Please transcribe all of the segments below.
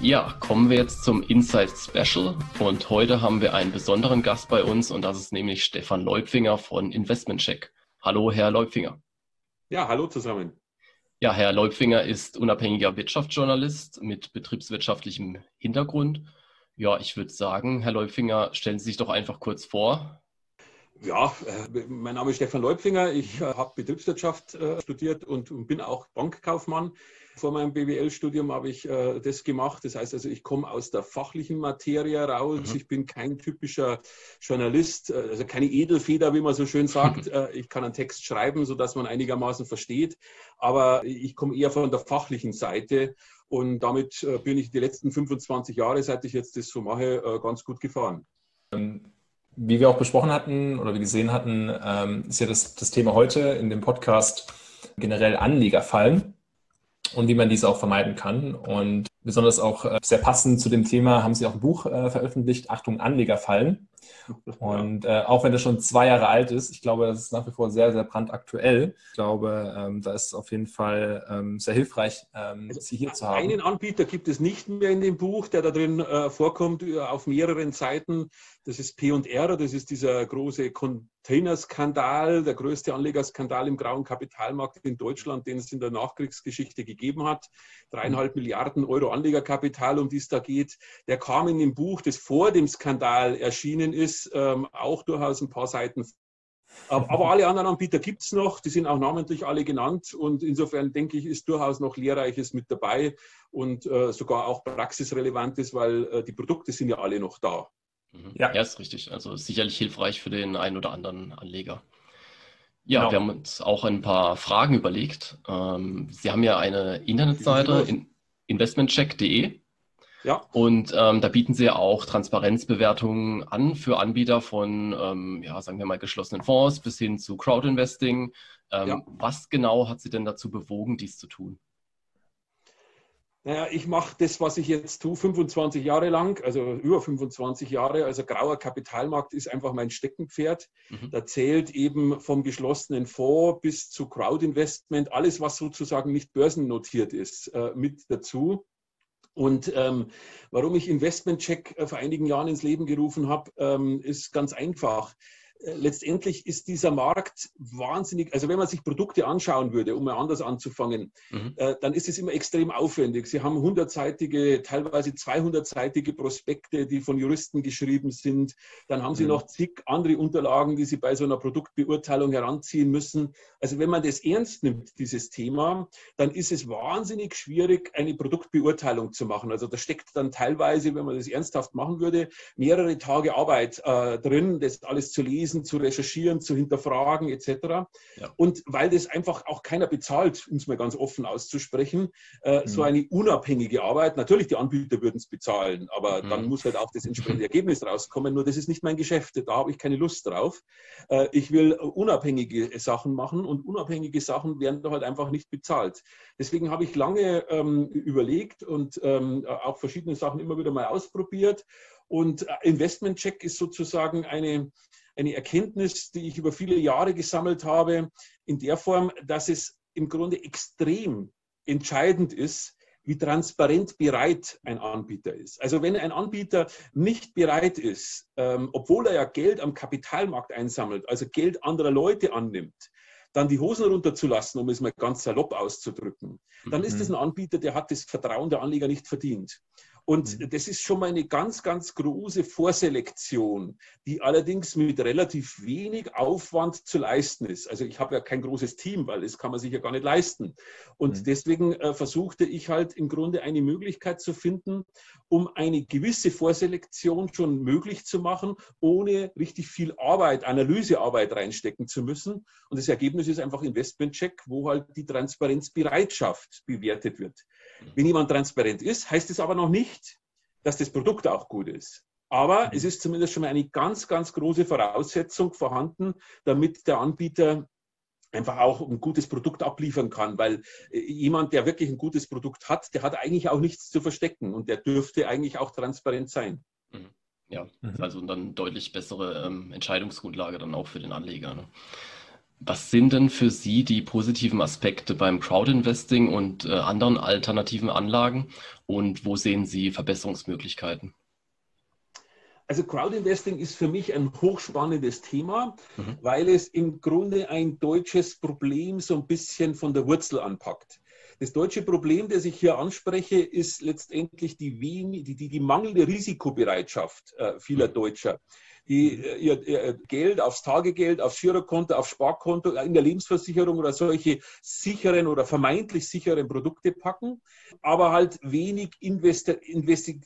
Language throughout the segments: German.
Ja, kommen wir jetzt zum Insight Special und heute haben wir einen besonderen Gast bei uns und das ist nämlich Stefan Leupfinger von Investment Check. Hallo, Herr Leupfinger. Ja, hallo zusammen. Ja, Herr Leupfinger ist unabhängiger Wirtschaftsjournalist mit betriebswirtschaftlichem Hintergrund. Ja, ich würde sagen, Herr Leupfinger, stellen Sie sich doch einfach kurz vor. Ja, äh, mein Name ist Stefan Leupfinger. Ich äh, habe Betriebswirtschaft äh, studiert und, bin auch Bankkaufmann. Vor meinem BWL-Studium habe ich das gemacht. Das heißt also, ich komme aus der fachlichen Materie raus. Mhm. Ich bin kein typischer Journalist, also keine Edelfeder, wie man so schön sagt. ich kann einen Text schreiben, sodass man einigermaßen versteht. Aber ich komme eher von der fachlichen Seite. Und damit bin ich die letzten 25 Jahre, seit ich jetzt das so mache, ganz gut gefahren. Ähm, wie wir auch besprochen hatten oder wie gesehen hatten, ähm, ist ja das, das Thema heute in dem Podcast generell Anlegerfallen und wie man diese auch vermeiden kann. Und besonders auch äh, sehr passend zu dem Thema haben Sie auch ein Buch äh, veröffentlicht, Achtung, Anlegerfallen. Und äh, auch wenn das schon zwei Jahre alt ist, ich glaube, das ist nach wie vor sehr, sehr brandaktuell. Ich glaube, ähm, da ist es auf jeden Fall ähm, sehr hilfreich, ähm, also Sie hier zu haben. Einen Anbieter gibt es nicht mehr in dem Buch, der da drin äh, vorkommt, äh, auf mehreren Seiten. Das ist P&R, das ist dieser große Containerskandal, der größte Anlegerskandal im grauen Kapitalmarkt in Deutschland, den es in der Nachkriegsgeschichte gegeben hat. Dreieinhalb mhm. Milliarden Euro Anlegerkapital, um die es da geht. Der kam in dem Buch, das vor dem Skandal erschienen ist, ähm, auch durchaus ein paar Seiten aber alle anderen Anbieter gibt es noch, die sind auch namentlich alle genannt und insofern denke ich, ist durchaus noch Lehrreiches mit dabei und äh, sogar auch praxisrelevantes, weil äh, die Produkte sind ja alle noch da. Mhm. Ja. ja, ist richtig. Also sicherlich hilfreich für den einen oder anderen Anleger. Ja, genau. wir haben uns auch ein paar Fragen überlegt. Ähm, Sie haben ja eine Internetseite in investmentcheck.de. Ja. Und ähm, da bieten Sie auch Transparenzbewertungen an für Anbieter von, ähm, ja, sagen wir mal, geschlossenen Fonds bis hin zu Crowdinvesting. Ähm, ja. Was genau hat Sie denn dazu bewogen, dies zu tun? Naja, ich mache das, was ich jetzt tue, 25 Jahre lang, also über 25 Jahre. Also grauer Kapitalmarkt ist einfach mein Steckenpferd. Mhm. Da zählt eben vom geschlossenen Fonds bis zu Crowdinvestment alles, was sozusagen nicht börsennotiert ist, äh, mit dazu. Und ähm, warum ich Investmentcheck äh, vor einigen Jahren ins Leben gerufen habe, ähm, ist ganz einfach. Äh, letztendlich ist dieser Markt wahnsinnig, also wenn man sich Produkte anschauen würde, um mal anders anzufangen, mhm. äh, dann ist es immer extrem aufwendig. Sie haben hundertseitige, teilweise 200-seitige Prospekte, die von Juristen geschrieben sind. Dann haben Sie mhm. noch zig andere Unterlagen, die Sie bei so einer Produktbeurteilung heranziehen müssen. Also wenn man das ernst nimmt, dieses Thema, dann ist es wahnsinnig schwierig, eine Produktbeurteilung zu machen. Also da steckt dann teilweise, wenn man das ernsthaft machen würde, mehrere Tage Arbeit äh, drin, das alles zu lesen lesen, zu recherchieren, zu hinterfragen etc. Ja. Und weil das einfach auch keiner bezahlt, um es mal ganz offen auszusprechen, äh, mhm. so eine unabhängige Arbeit, natürlich die Anbieter würden es bezahlen, aber mhm. dann muss halt auch das entsprechende Ergebnis rauskommen. Nur das ist nicht mein Geschäft, da habe ich keine Lust drauf. Äh, ich will unabhängige Sachen machen und unabhängige Sachen werden da halt einfach nicht bezahlt. Deswegen habe ich lange ähm, überlegt und ähm, auch verschiedene Sachen immer wieder mal ausprobiert. Und äh, Investment Check ist sozusagen eine, eine Erkenntnis, die ich über viele Jahre gesammelt habe, in der Form, dass es im Grunde extrem entscheidend ist, wie transparent bereit ein Anbieter ist. Also wenn ein Anbieter nicht bereit ist, ähm, obwohl er ja Geld am Kapitalmarkt einsammelt, also Geld anderer Leute annimmt, dann die Hosen runterzulassen, um es mal ganz salopp auszudrücken, dann ist es mhm. ein Anbieter, der hat das Vertrauen der Anleger nicht verdient. Und mhm. das ist schon mal eine ganz, ganz große Vorselektion, die allerdings mit relativ wenig Aufwand zu leisten ist. Also ich habe ja kein großes Team, weil das kann man sich ja gar nicht leisten. Und mhm. deswegen äh, versuchte ich halt im Grunde eine Möglichkeit zu finden, um eine gewisse Vorselektion schon möglich zu machen, ohne richtig viel Arbeit, Analysearbeit reinstecken zu müssen. Und das Ergebnis ist einfach Investmentcheck, wo halt die Transparenzbereitschaft bewertet wird. Wenn jemand transparent ist, heißt es aber noch nicht, dass das Produkt auch gut ist. Aber mhm. es ist zumindest schon mal eine ganz, ganz große Voraussetzung vorhanden, damit der Anbieter einfach auch ein gutes Produkt abliefern kann, weil äh, jemand, der wirklich ein gutes Produkt hat, der hat eigentlich auch nichts zu verstecken und der dürfte eigentlich auch transparent sein. Mhm. Ja, mhm. also dann deutlich bessere ähm, Entscheidungsgrundlage dann auch für den Anleger. Ne? Was sind denn für Sie die positiven Aspekte beim Crowdinvesting und äh, anderen alternativen Anlagen und wo sehen Sie Verbesserungsmöglichkeiten? Also Crowdinvesting ist für mich ein hochspannendes Thema, mhm. weil es im Grunde ein deutsches Problem so ein bisschen von der Wurzel anpackt. Das deutsche Problem, das ich hier anspreche, ist letztendlich die, die, die, die mangelnde Risikobereitschaft äh, vieler mhm. Deutscher die mhm. ihr, ihr, Geld aufs Tagegeld, aufs Girokonto, aufs Sparkonto, in der Lebensversicherung oder solche sicheren oder vermeintlich sicheren Produkte packen, aber halt wenig investi investi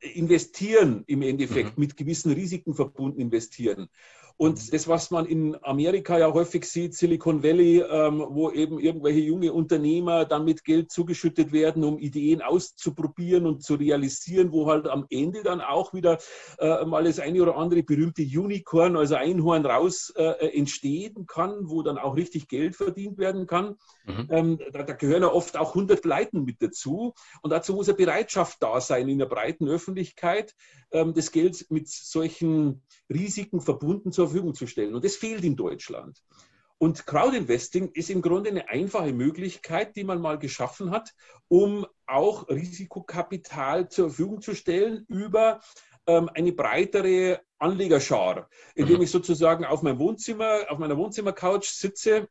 investieren im Endeffekt, mhm. mit gewissen Risiken verbunden investieren. Und das, was man in Amerika ja häufig sieht, Silicon Valley, ähm, wo eben irgendwelche junge Unternehmer dann mit Geld zugeschüttet werden, um Ideen auszuprobieren und zu realisieren, wo halt am Ende dann auch wieder äh, mal das eine oder andere berühmte Unicorn, also Einhorn raus äh, entstehen kann, wo dann auch richtig Geld verdient werden kann. Mhm. Ähm, da, da, gehören ja oft auch 100 Leiten mit dazu. Und dazu muss eine Bereitschaft da sein in der breiten Öffentlichkeit, das Geld mit solchen Risiken verbunden zur Verfügung zu stellen. Und das fehlt in Deutschland. Und Crowdinvesting ist im Grunde eine einfache Möglichkeit, die man mal geschaffen hat, um auch Risikokapital zur Verfügung zu stellen über ähm, eine breitere Anlegerschar, indem mhm. ich sozusagen auf meinem Wohnzimmer, auf meiner Wohnzimmercouch sitze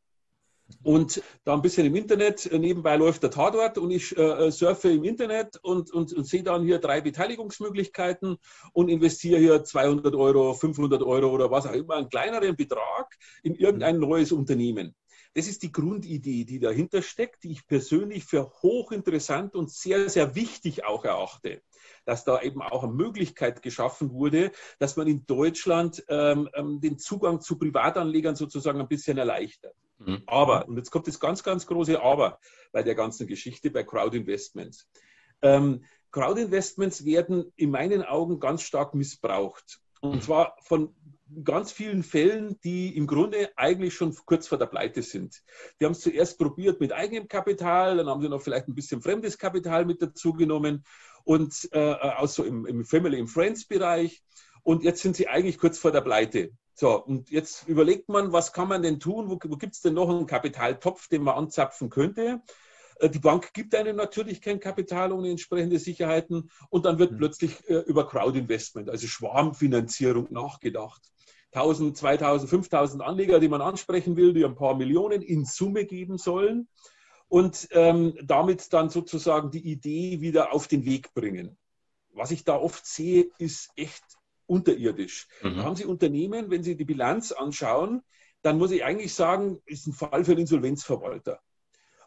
und da ein bisschen im Internet, äh, nebenbei läuft der Tatort und ich äh, äh, surfe im Internet und, und, und sehe dann hier drei Beteiligungsmöglichkeiten und investiere hier 200 Euro, 500 Euro oder was auch immer, einen kleineren Betrag in irgendein neues Unternehmen. Das ist die Grundidee, die dahinter steckt, die ich persönlich für hochinteressant und sehr, sehr wichtig auch erachte dass da eben auch eine Möglichkeit geschaffen wurde, dass man in Deutschland ähm, ähm den Zugang zu Privatanlegern sozusagen ein bisschen erleichtert. Mhm. Aber, und jetzt kommt das ganz, ganz große Aber bei der ganzen Geschichte, bei Crowdinvestments. Ähm, Crowdinvestments werden in meinen Augen ganz stark missbraucht. Und mhm. zwar von ganz vielen Fällen, die im Grunde eigentlich schon kurz vor der Pleite sind. Die haben es zuerst probiert mit eigenem Kapital, dann haben sie noch vielleicht ein bisschen fremdes Kapital mit dazu genommen und äh, auch so im, im Family, im Friends-Bereich. Und jetzt sind sie eigentlich kurz vor der Pleite. So, und jetzt überlegt man, was kann man denn tun? Wo, wo gibt es denn noch einen Kapitaltopf, den man anzapfen könnte? Äh, die Bank gibt einem natürlich kein Kapital ohne entsprechende Sicherheiten und dann wird mhm. plötzlich äh, über Crowdinvestment, also Schwarmfinanzierung nachgedacht. 1000, 2000, 5000 Anleger, die man ansprechen will, die ein paar Millionen in Summe geben sollen und ähm, damit dann sozusagen die Idee wieder auf den Weg bringen. Was ich da oft sehe, ist echt unterirdisch. Mhm. Da haben Sie Unternehmen, wenn Sie die Bilanz anschauen, dann muss ich eigentlich sagen, ist ein Fall für einen Insolvenzverwalter.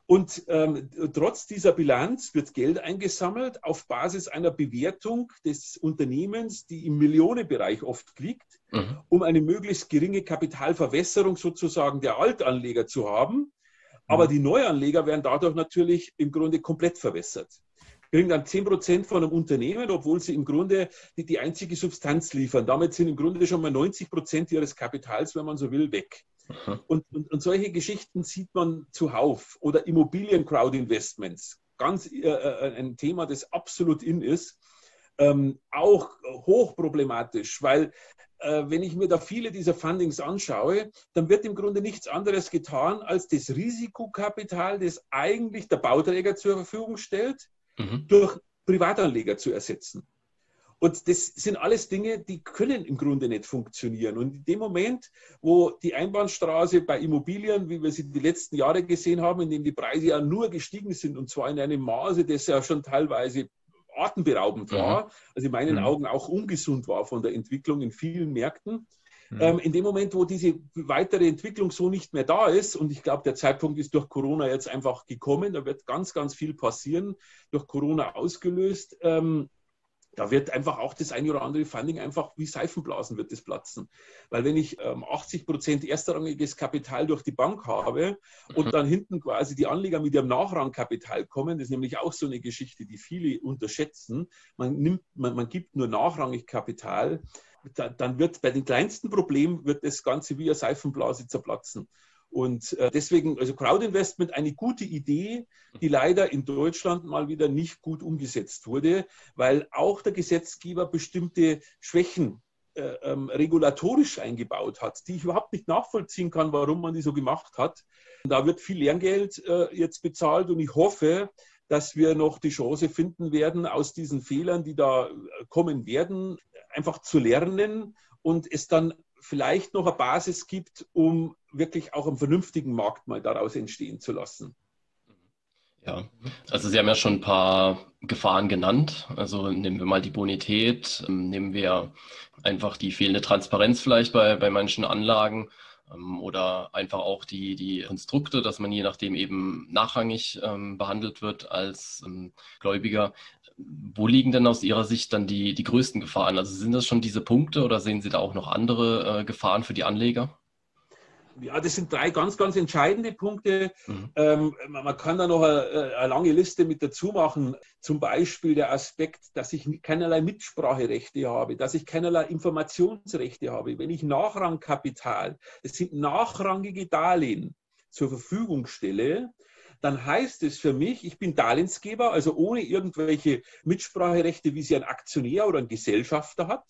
Und ähm, trotz dieser Bilanz wird Geld eingesammelt auf Basis einer Bewertung des Unternehmens, die im Millionenbereich oft liegt, mhm. um eine möglichst geringe Kapitalverwässerung sozusagen der Altanleger zu haben. Aber mhm. die Neuanleger werden dadurch natürlich im Grunde komplett verwässert kriegen dann 10 Prozent von einem Unternehmen, obwohl sie im Grunde die, die einzige Substanz liefern. Damit sind im Grunde schon mal 90 Prozent ihres Kapitals, wenn man so will, weg. Und, und, und, solche Geschichten sieht man zuhauf. Oder Immobilien-Crowd-Investments. Ganz äh, äh, ein Thema, das absolut in ist. Ähm, auch hochproblematisch, weil äh, wenn ich mir da viele dieser Fundings anschaue, dann wird im Grunde nichts anderes getan, als das Risikokapital, das eigentlich der Bauträger zur Verfügung stellt, mhm. durch Privatanleger zu ersetzen. Und das sind alles Dinge, die können im Grunde nicht funktionieren. Und in dem Moment, wo die Einbahnstraße bei Immobilien, wie wir sie die letzten Jahre gesehen haben, in dem die Preise ja nur gestiegen sind und zwar in einem Maße, das ja schon teilweise atemberaubend war, mhm. also in meinen mhm. Augen auch ungesund war von der Entwicklung in vielen Märkten, Mhm. Ähm, in dem Moment, wo diese weitere Entwicklung so nicht mehr da ist, und ich glaube, der Zeitpunkt ist durch Corona jetzt einfach gekommen, da wird ganz, ganz viel passieren, durch Corona ausgelöst. Ähm, da wird einfach auch das eine oder andere Funding einfach wie Seifenblasen wird das platzen. Weil wenn ich ähm, 80 Prozent erstrangiges Kapital durch die Bank habe und mhm. dann hinten quasi die Anleger mit ihrem Nachrangkapital kommen, das ist nämlich auch so eine Geschichte, die viele unterschätzen. Man nimmt, man, man gibt nur nachrangig Kapital dann wird bei den kleinsten Problemen wird das Ganze wie eine Seifenblase zerplatzen. Und äh, deswegen, also Crowdinvestment eine gute Idee, die leider in Deutschland mal wieder nicht gut umgesetzt wurde, weil auch der Gesetzgeber bestimmte Schwächen äh, ähm, regulatorisch eingebaut hat, die ich überhaupt nicht nachvollziehen kann, warum man die so gemacht hat. Da wird viel Lehrgeld äh, jetzt bezahlt und ich hoffe, dass wir noch die Chance finden werden, aus diesen Fehlern, die da äh, kommen werden, einfach zu lernen und es dann vielleicht noch eine Basis gibt, um wirklich auch einen vernünftigen Markt mal daraus entstehen zu lassen. Ja, also Sie haben ja schon ein paar Gefahren genannt. Also nehmen wir mal die Bonität, ähm, nehmen wir einfach die fehlende Transparenz vielleicht bei, bei manchen Anlagen oder einfach auch die, die Konstrukte, dass man je nachdem eben nachrangig ähm, behandelt wird als ähm, Gläubiger. Wo liegen denn aus Ihrer Sicht dann die, die größten Gefahren? Also sind das schon diese Punkte oder sehen Sie da auch noch andere äh, Gefahren für die Anleger? Ja, das sind drei ganz, ganz entscheidende Punkte. Mhm. Ähm, man kann da noch eine, eine, lange Liste mit dazu machen. Zum Beispiel der Aspekt, dass ich keinerlei Mitspracherechte habe, dass ich keinerlei Informationsrechte habe. Wenn ich Nachrangkapital, das sind nachrangige Darlehen, zur Verfügung stelle, dann heißt es für mich, ich bin Darlehensgeber, also ohne irgendwelche Mitspracherechte, wie sie ein Aktionär oder ein Gesellschafter hat,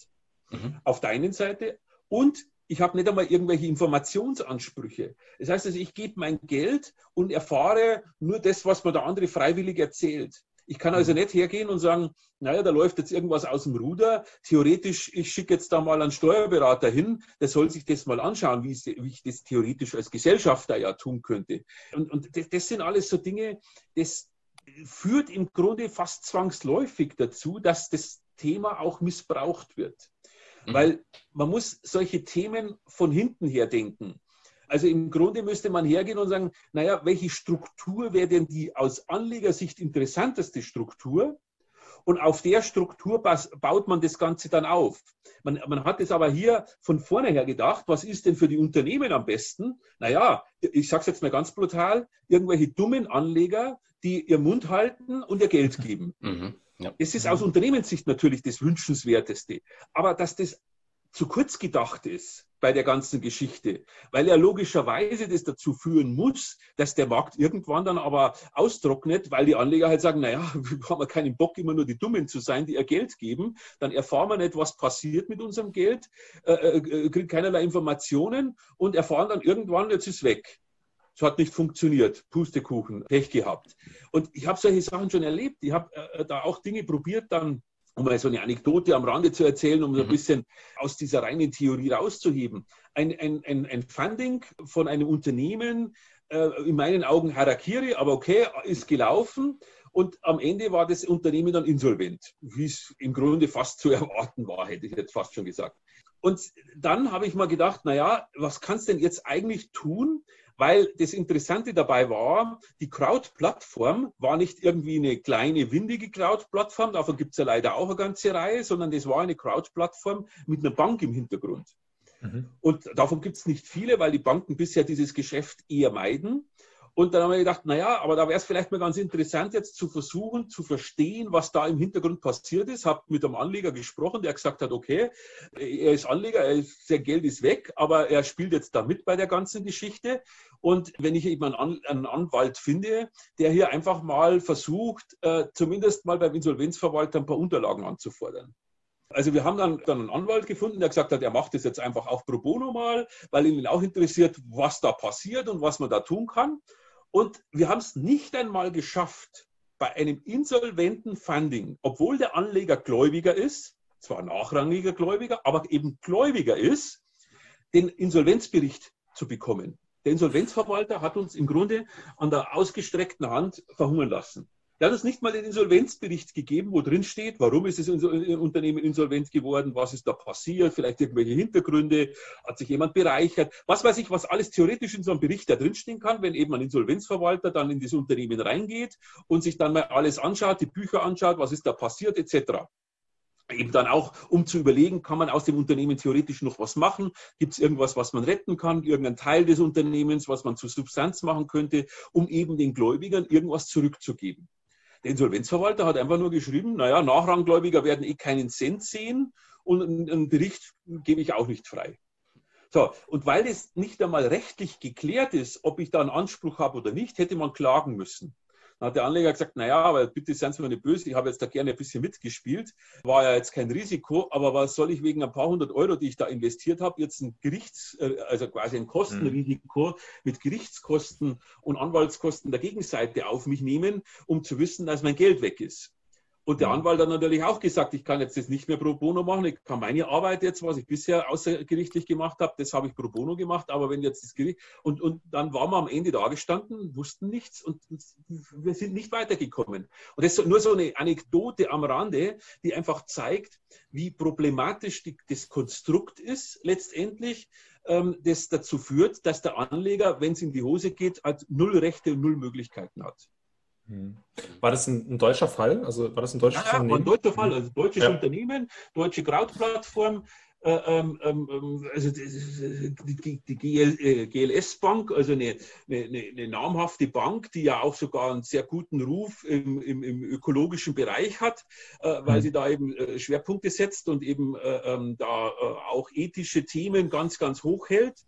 mhm. auf der einen Seite. Und ich habe nicht einmal irgendwelche Informationsansprüche. Das heißt also, ich gebe mein Geld und erfahre nur das, was mir der andere freiwillig erzählt. Ich kann also nicht hergehen und sagen, naja, da läuft jetzt irgendwas aus dem Ruder. Theoretisch, ich schicke jetzt da mal einen Steuerberater hin, der soll sich das mal anschauen, wie, ich das theoretisch als Gesellschafter ja tun könnte. Und, und das, das sind alles so Dinge, das führt im Grunde fast zwangsläufig dazu, dass das Thema auch missbraucht wird. Mhm. Weil man muss solche Themen von hinten her denken. Also im Grunde müsste man hergehen und sagen, naja, welche Struktur wäre denn die aus Anlegersicht interessanteste Struktur? Und auf der Struktur baut man das Ganze dann auf. Man, man hat es aber hier von vornherein gedacht, was ist denn für die Unternehmen am besten? Naja, ich sage es jetzt mal ganz brutal, irgendwelche dummen Anleger, die ihr Mund halten und ihr Geld geben. Mhm. Ja. Es ist aus Unternehmenssicht natürlich das Wünschenswerteste. Aber dass das zu kurz gedacht ist bei der ganzen Geschichte, weil er logischerweise das dazu führen muss, dass der Markt irgendwann dann aber austrocknet, weil die Anleger halt sagen, naja, wir haben keinen Bock, immer nur die Dummen zu sein, die ihr Geld geben, dann erfahren wir nicht, was passiert mit unserem Geld, äh, äh, kriegen keinerlei Informationen und erfahren dann irgendwann, jetzt ist weg. Es hat nicht funktioniert. Pustekuchen, Pech gehabt. Und ich habe solche Sachen schon erlebt. Ich habe äh, da auch Dinge probiert, dann, um mal so eine Anekdote am Rande zu erzählen, um so ein mhm. bisschen aus dieser reinen Theorie rauszuheben. Ein, ein, ein, ein Funding von einem Unternehmen, äh, in meinen Augen Harakiri, aber okay, ist gelaufen. Und am Ende war das Unternehmen dann insolvent, wie es im Grunde fast zu erwarten war, hätte ich jetzt fast schon gesagt. Und dann habe ich mal gedacht, naja, was kannst du denn jetzt eigentlich tun, weil das Interessante dabei war, die Crowd-Plattform war nicht irgendwie eine kleine, windige Crowd-Plattform, davon gibt es ja leider auch eine ganze Reihe, sondern das war eine Crowd-Plattform mit einer Bank im Hintergrund. Mhm. Und davon gibt es nicht viele, weil die Banken bisher dieses Geschäft eher meiden. Und dann haben wir gedacht, naja, aber da wäre es vielleicht mal ganz interessant, jetzt zu versuchen, zu verstehen, was da im Hintergrund passiert ist. Habe mit einem Anleger gesprochen, der gesagt hat, okay, er ist Anleger, er ist, sein Geld ist weg, aber er spielt jetzt da mit bei der ganzen Geschichte. Und wenn ich eben einen, Anwalt finde, der hier einfach mal versucht, äh, zumindest mal beim Insolvenzverwalter ein paar Unterlagen anzufordern. Also wir haben dann, dann einen Anwalt gefunden, der gesagt hat, er macht das jetzt einfach auch pro bono mal, weil ihn auch interessiert, was da passiert und was man da tun kann. Und wir haben es nicht einmal geschafft, bei einem insolventen Funding, obwohl der Anleger Gläubiger ist, zwar nachrangiger Gläubiger, aber eben Gläubiger ist, den Insolvenzbericht zu bekommen. Der Insolvenzverwalter hat uns im Grunde an der ausgestreckten Hand verhungern lassen. Der hat uns nicht mal den Insolvenzbericht gegeben, wo drin steht, warum ist das Unternehmen insolvent geworden, was ist da passiert, vielleicht irgendwelche Hintergründe, hat sich jemand bereichert, was weiß ich, was alles theoretisch in so einem Bericht da drinstehen kann, wenn eben ein Insolvenzverwalter dann in das Unternehmen reingeht und sich dann mal alles anschaut, die Bücher anschaut, was ist da passiert, etc eben dann auch, um zu überlegen, kann man aus dem Unternehmen theoretisch noch was machen? Gibt es irgendwas, was man retten kann? Irgendein Teil des Unternehmens, was man zur Substanz machen könnte, um eben den Gläubigern irgendwas zurückzugeben? Der Insolvenzverwalter hat einfach nur geschrieben, naja, Nachranggläubiger werden eh keinen Cent sehen und einen Bericht gebe ich auch nicht frei. So, und weil es nicht einmal rechtlich geklärt ist, ob ich da einen Anspruch habe oder nicht, hätte man klagen müssen. Dann hat der Anleger gesagt, naja, aber bitte seien Sie mir nicht böse, ich habe jetzt da gerne ein bisschen mitgespielt. War ja jetzt kein Risiko, aber was soll ich wegen ein paar hundert Euro, die ich da investiert habe, jetzt ein Gerichts, äh, also quasi ein Kostenrisiko mit Gerichtskosten und Anwaltskosten der Gegenseite auf mich nehmen, um zu wissen, dass mein Geld weg ist. Und der. Anwalt hat natürlich auch gesagt, ich kann jetzt das nicht mehr pro bono machen. Ich kann meine Arbeit jetzt, was ich bisher außergerichtlich gemacht habe, das habe ich pro bono gemacht. Aber wenn jetzt das Gericht und, und dann waren wir am Ende da gestanden, wussten nichts und wir sind nicht weitergekommen. Und das ist nur so eine Anekdote am Rande, die einfach zeigt, wie problematisch die, das Konstrukt ist letztendlich, ähm, das dazu führt, dass der Anleger, wenn es in die Hose geht, halt null Rechte und null Möglichkeiten hat. Hm. War das ein, ein, deutscher Fall? Also war das ein deutsches ja, Unternehmen? Ja, ein deutscher Fall. Also deutsches ja. Unternehmen, deutsche Krautplattform. Äh, ähm, ähm, also die, die, die GL, äh, GLS Bank, also eine, eine, eine, namhafte Bank, die ja auch sogar einen sehr guten Ruf im, im, im ökologischen Bereich hat, äh, weil mhm. sie da eben äh, Schwerpunkte setzt und eben äh, ähm, da äh, auch ethische Themen ganz, ganz hoch hält.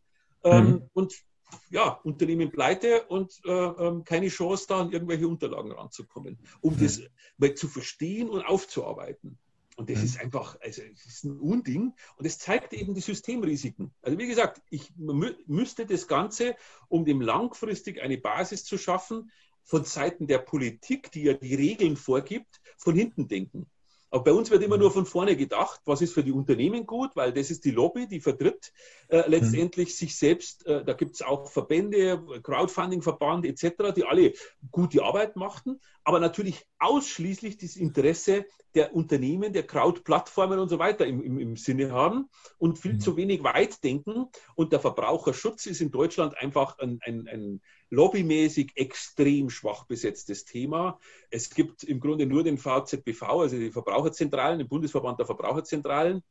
Ähm, mhm. Und ja, Unternehmen pleite und äh, ähm, keine Chance da an irgendwelche Unterlagen ranzukommen, um mhm. das mal zu verstehen und aufzuarbeiten. Und das mhm. ist einfach, also es ist ein Unding und es zeigt eben die Systemrisiken. Also wie gesagt, ich mü müsste das Ganze, um dem langfristig eine Basis zu schaffen, von Seiten der Politik, die ja die Regeln vorgibt, von hinten denken. Aber bei uns wird immer nur mhm. von vorne gedacht, was ist für die Unternehmen gut, weil das ist die Lobby, die vertritt äh, letztendlich mhm. sich selbst. Äh, da gibt es auch Verbände, Crowdfunding-Verband etc., die alle gute Arbeit machten, aber natürlich ausschließlich das Interesse der Unternehmen, der Crowd-Plattformen und so weiter im, im, im Sinne haben und viel mhm. zu wenig weit denken. Und der Verbraucherschutz ist in Deutschland einfach ein, ein, ein lobbymäßig extrem schwach besetztes Thema. Es gibt im Grunde nur den VZBV, also die Verbraucherzentralen, den Bundesverband der Verbraucherzentralen,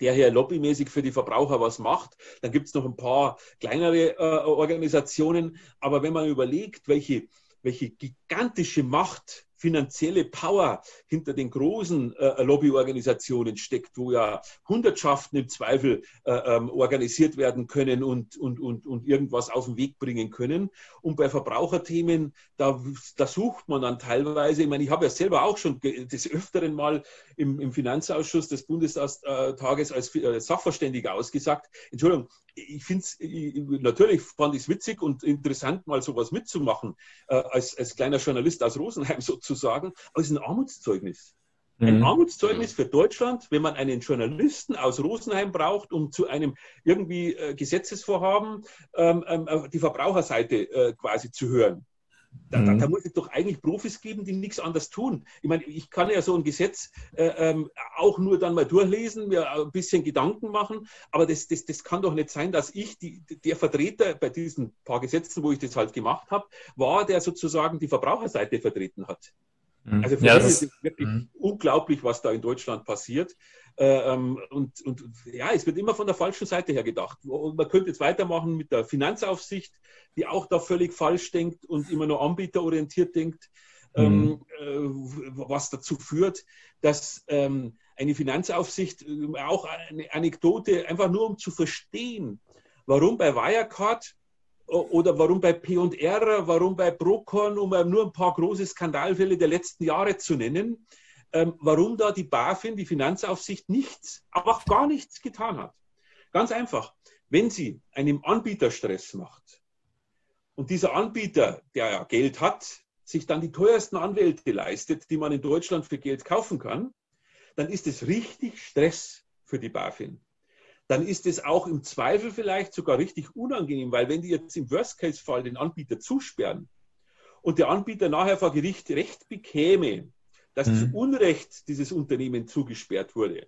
der hier lobbymäßig für die Verbraucher was macht. Dann gibt es noch ein paar kleinere äh, Organisationen. Aber wenn man überlegt, welche, welche gigantische Macht finanzielle Power hinter den großen äh, Lobbyorganisationen steckt, wo ja Hundertschaften im Zweifel äh, ähm, organisiert werden können und, und, und, und irgendwas auf den Weg bringen können. Und bei Verbraucherthemen, da, da sucht man dann teilweise, ich meine, ich habe ja selber auch schon des Öfteren mal im, im Finanzausschuss des Bundestages als äh, Sachverständiger ausgesagt, Entschuldigung, ich finde es, natürlich fand ich es witzig und interessant, mal sowas mitzumachen, äh, als, als kleiner Journalist aus Rosenheim sozusagen, aber es ist ein Armutszeugnis. Ein mhm. Armutszeugnis für Deutschland, wenn man einen Journalisten aus Rosenheim braucht, um zu einem irgendwie äh, Gesetzesvorhaben ähm, ähm, die Verbraucherseite äh, quasi zu hören. Da, mhm. da, muss es doch eigentlich Profis geben, die nichts anderes tun. Ich meine, ich kann ja so ein Gesetz äh, ähm, auch nur dann mal durchlesen, mir ein bisschen Gedanken machen, aber das, das, das kann doch nicht sein, dass ich, die, der Vertreter bei diesen paar Gesetzen, wo ich das halt gemacht habe, war, der sozusagen die Verbraucherseite vertreten hat. Mhm. Also für ja, mich ist es wirklich mh. unglaublich, was da in Deutschland passiert. Äh, ähm, und, und ja, es wird immer von der falschen Seite her gedacht. Und man könnte jetzt weitermachen mit der Finanzaufsicht, die auch da völlig falsch denkt und immer nur anbieterorientiert denkt, mhm. ähm, äh, was dazu führt, dass ähm, eine Finanzaufsicht, äh, auch eine Anekdote, einfach nur um zu verstehen, warum bei Wirecard oder warum bei P&R, warum bei Procon, um nur ein paar große Skandalfälle der letzten Jahre zu nennen, ähm, warum da die BaFin, die Finanzaufsicht, nichts, aber auch gar nichts getan hat. Ganz einfach, wenn sie einem Anbieter Stress macht und dieser Anbieter, der ja Geld hat, sich dann die teuersten Anwälte leistet, die man in Deutschland für Geld kaufen kann, dann ist es richtig Stress für die BaFin. Dann ist es auch im Zweifel vielleicht sogar richtig unangenehm, weil wenn die jetzt im Worst-Case-Fall den Anbieter zusperren und der Anbieter nachher vor Gericht Recht bekäme, dass mhm. zu Unrecht dieses Unternehmen zugesperrt wurde,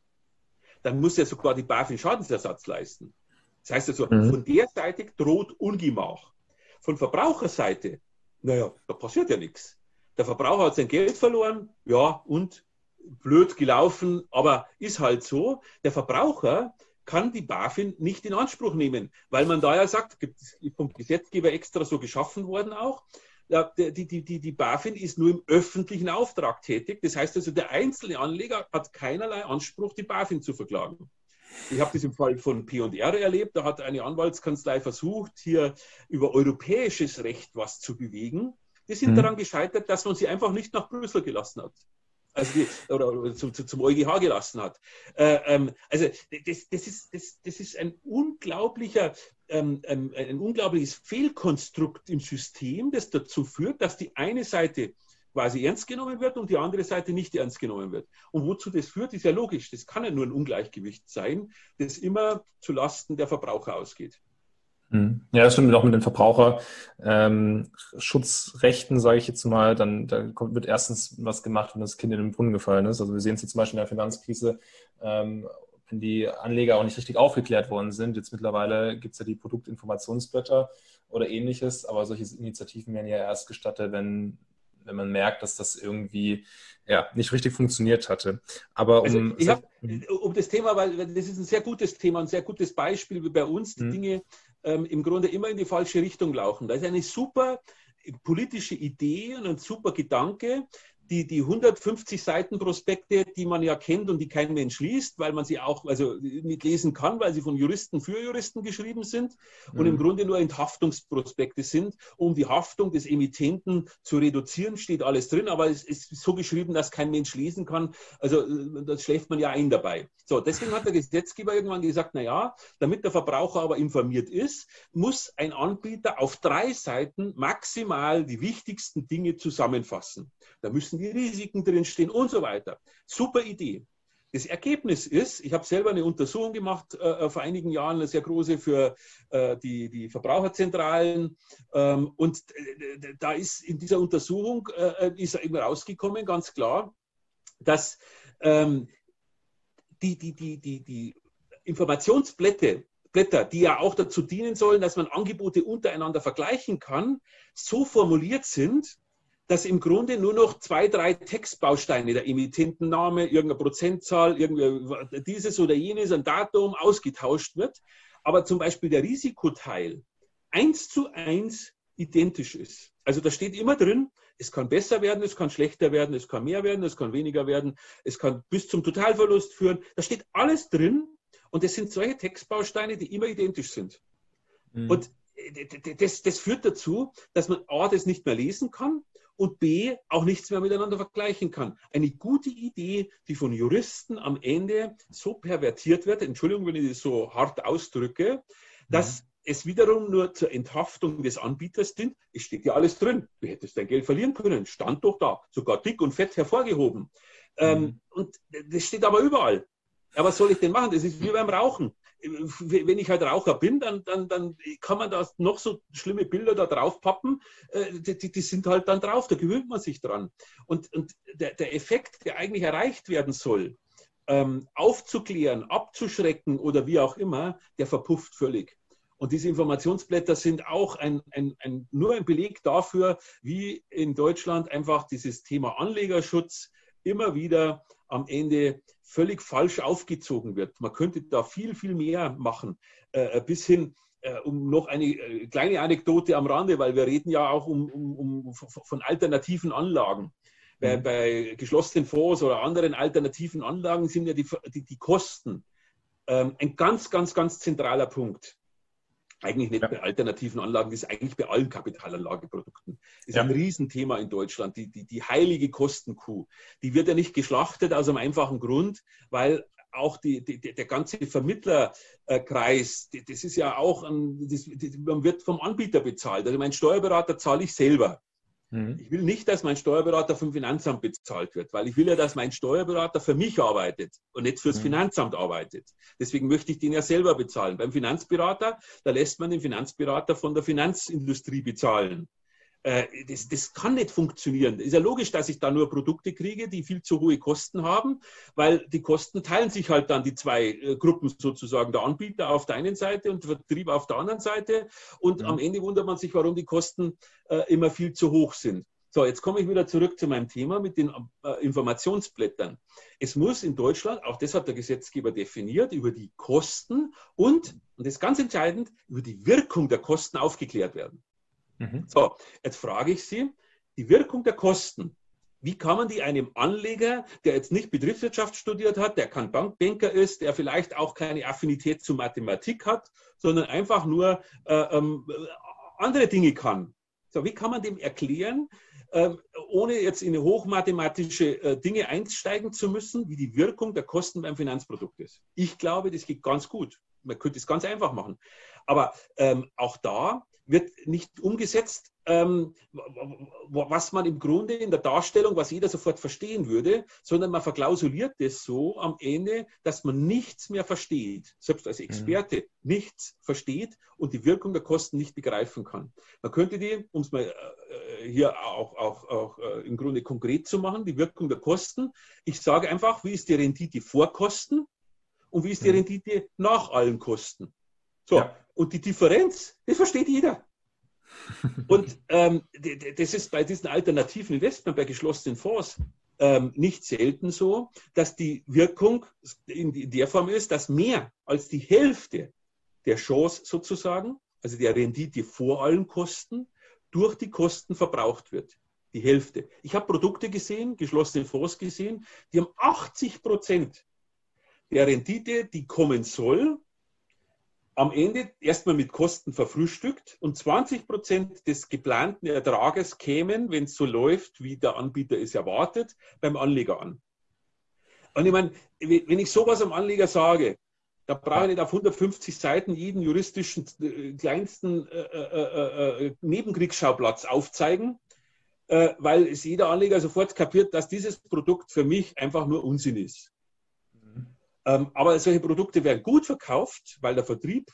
dann muss ja sogar die BaFin Schadensersatz leisten. Das heißt also, mhm. von der Seite droht Ungemach. Von Verbraucherseite, naja, da passiert ja nichts. Der Verbraucher hat sein Geld verloren, ja, und blöd gelaufen, aber ist halt so. Der Verbraucher kann die BaFin nicht in Anspruch nehmen, weil man da ja sagt, vom Gesetzgeber extra so geschaffen worden auch, die, die, die, die BaFin ist nur im öffentlichen Auftrag tätig. Das heißt also, der einzelne Anleger hat keinerlei Anspruch, die BaFin zu verklagen. Ich habe das im Fall von P&R erlebt. Da hat eine Anwaltskanzlei versucht, hier über europäisches Recht was zu bewegen. die sind mhm. daran gescheitert, dass man sie einfach nicht nach Brüssel gelassen hat. Also die, oder, oder zum, zum EuGH gelassen hat. Äh, ähm, also das, das, ist, das, das ist ein unglaublicher, ähm, ähm, ein unglaubliches Fehlkonstrukt im System, das dazu führt, dass die eine Seite quasi ernst genommen wird und die andere Seite nicht ernst genommen wird. Und wozu das führt, ist ja logisch. Das kann ja nur ein Ungleichgewicht sein, das immer zu Lasten der Verbraucher ausgeht. Hm. Ja, das stimmt auch mit den Verbraucherschutzrechten, ähm, sage ich jetzt mal. Dann da wird erstens was gemacht, wenn das Kind in den Brunnen gefallen ist. Also wir sehen es jetzt zum Beispiel in der Finanzkrise, ähm, wenn die Anleger auch nicht richtig aufgeklärt worden sind. Jetzt mittlerweile gibt es ja die Produktinformationsblätter oder ähnliches, aber solche Initiativen werden ja erst gestattet, wenn wenn man merkt, dass das irgendwie ja, nicht richtig funktioniert hatte. Aber um, also hab, um das Thema, weil das ist ein sehr gutes Thema, ein sehr gutes Beispiel, wie bei uns die hm. Dinge ähm, im Grunde immer in die falsche Richtung laufen. Da ist eine super politische Idee und ein super Gedanke, die, die 150 Seiten Prospekte, die man ja kennt und die kein Mensch liest, weil man sie auch also nicht lesen kann, weil sie von Juristen für Juristen geschrieben sind und mhm. im Grunde nur Enthaftungsprospekte sind, um die Haftung des Emittenten zu reduzieren, steht alles drin, aber es ist so geschrieben, dass kein Mensch lesen kann. Also äh, das schläft man ja ein dabei. So, deswegen hat der Gesetzgeber irgendwann gesagt, na ja, damit der Verbraucher aber informiert ist, muss ein Anbieter auf drei Seiten maximal die wichtigsten Dinge zusammenfassen. Da müssen die Risiken drinstehen und so weiter. Super Idee. Das Ergebnis ist, ich habe selber eine Untersuchung gemacht äh, vor einigen Jahren, eine sehr große für äh, die, die Verbraucherzentralen. Ähm, und äh, da ist in dieser Untersuchung äh, ist eben rausgekommen, ganz klar, dass ähm, die, die, die, die, die Informationsblätter, Blätter, die ja auch dazu dienen sollen, dass man Angebote untereinander vergleichen kann, so formuliert sind, dass im Grunde nur noch zwei, drei Textbausteine, der Emittentenname, irgendeine Prozentzahl, irgendwie dieses oder jenes, ein Datum ausgetauscht wird, aber zum Beispiel der Risikoteil eins zu eins identisch ist. Also da steht immer drin, es kann besser werden, es kann schlechter werden, es kann mehr werden, es kann weniger werden, es kann bis zum Totalverlust führen. Da steht alles drin und es sind solche Textbausteine, die immer identisch sind. Mhm. Und das, das führt dazu, dass man A, das nicht mehr lesen kann und B, auch nichts mehr miteinander vergleichen kann. Eine gute Idee, die von Juristen am Ende so pervertiert wird, Entschuldigung, wenn ich das so hart ausdrücke, dass ja. es wiederum nur zur Enthaftung des Anbieters dient. Es steht ja alles drin. Du hättest dein Geld verlieren können. Stand doch da. Sogar dick und fett hervorgehoben. Ähm, mhm. Ähm, und das steht aber überall. Ja, was soll ich denn machen? Das ist wie beim Rauchen wenn ich halt Raucher bin, dann, dann, dann kann man da noch so schlimme Bilder da drauf pappen. Äh, die, die, sind halt dann drauf, da gewöhnt man sich dran. Und, und der, der Effekt, der eigentlich erreicht werden soll, ähm, aufzuklären, abzuschrecken oder wie auch immer, der verpufft völlig. Und diese Informationsblätter sind auch ein, ein, ein, nur ein Beleg dafür, wie in Deutschland einfach dieses Thema Anlegerschutz immer wieder am Ende völlig falsch aufgezogen wird. Man könnte da viel, viel mehr machen, äh, bis hin, äh, um noch eine äh, kleine Anekdote am Rande, weil wir reden ja auch um, um, um von alternativen Anlagen. Bei, mhm. bei, geschlossenen Fonds oder anderen alternativen Anlagen sind ja die, die, die Kosten ähm, ein ganz, ganz, ganz zentraler Punkt. Eigentlich nicht ja. bei alternativen Anlagen, das ist eigentlich bei allen Kapitalanlageprodukten. Das ist ja. ein Riesenthema in Deutschland, die, die, die heilige Kostenkuh. Die wird ja nicht geschlachtet aus einem einfachen Grund, weil auch die, die, der ganze Vermittlerkreis, das ist ja auch, ein, das, man wird vom Anbieter bezahlt. Also mein Steuerberater zahle ich selber. Mhm. Ich will nicht, dass mein Steuerberater vom Finanzamt bezahlt wird, weil ich will ja, dass mein Steuerberater für mich arbeitet und nicht fürs mhm. Finanzamt arbeitet. Deswegen möchte ich den ja selber bezahlen. Beim Finanzberater, da lässt man den Finanzberater von der Finanzindustrie bezahlen. Äh, das, das kann nicht funktionieren. Ist ja logisch, dass ich da nur Produkte kriege, die viel zu hohe Kosten haben, weil die Kosten teilen sich halt dann die zwei äh, Gruppen sozusagen, der Anbieter auf der einen Seite und der Vertrieb auf der anderen Seite. Und ja. am Ende wundert man sich, warum die Kosten äh, immer viel zu hoch sind. So, jetzt komme ich wieder zurück zu meinem Thema mit den äh, Informationsblättern. Es muss in Deutschland, auch das hat der Gesetzgeber definiert, über die Kosten und, und das ist ganz entscheidend, über die Wirkung der Kosten aufgeklärt werden. Mhm. So, jetzt frage ich Sie, die Wirkung der Kosten, wie kann man die einem Anleger, der jetzt nicht Betriebswirtschaft studiert hat, der kein Bankbanker ist, der vielleicht auch keine Affinität zu Mathematik hat, sondern einfach nur äh, ähm, andere Dinge kann, So, wie kann man dem erklären, ähm, ohne jetzt in hochmathematische äh, Dinge einsteigen zu müssen, wie die Wirkung der Kosten beim Finanzprodukt ist? Ich glaube, das geht ganz gut. Man könnte es ganz einfach machen. Aber ähm, auch da wird nicht umgesetzt, ähm, was man im Grunde in der Darstellung, was jeder sofort verstehen würde, sondern man verklausuliert das so am Ende, dass man nichts mehr versteht, selbst als Experte mhm. nichts versteht und die Wirkung der Kosten nicht begreifen kann. Man könnte die, um es mal äh, hier auch, auch, auch äh, im Grunde konkret zu machen, die Wirkung der Kosten. Ich sage einfach, wie ist die Rendite vor Kosten und wie ist die mhm. Rendite nach allen Kosten? So, ja. Und die Differenz, das versteht jeder. Und ähm, das ist bei diesen alternativen Investments, bei geschlossenen Fonds, ähm, nicht selten so, dass die Wirkung in der Form ist, dass mehr als die Hälfte der Chance sozusagen, also der Rendite vor allen Kosten, durch die Kosten verbraucht wird. Die Hälfte. Ich habe Produkte gesehen, geschlossene Fonds gesehen, die haben 80 Prozent der Rendite, die kommen soll, am Ende erstmal mit Kosten verfrühstückt und 20 Prozent des geplanten Ertrages kämen, wenn es so läuft, wie der Anbieter es erwartet, beim Anleger an. Und ich meine, wenn ich sowas am Anleger sage, da brauche ich nicht auf 150 Seiten jeden juristischen äh, kleinsten äh, äh, äh, äh, Nebenkriegsschauplatz aufzeigen, äh, weil es jeder Anleger sofort kapiert, dass dieses Produkt für mich einfach nur Unsinn ist. Ähm, aber solche Produkte werden gut verkauft, weil der Vertrieb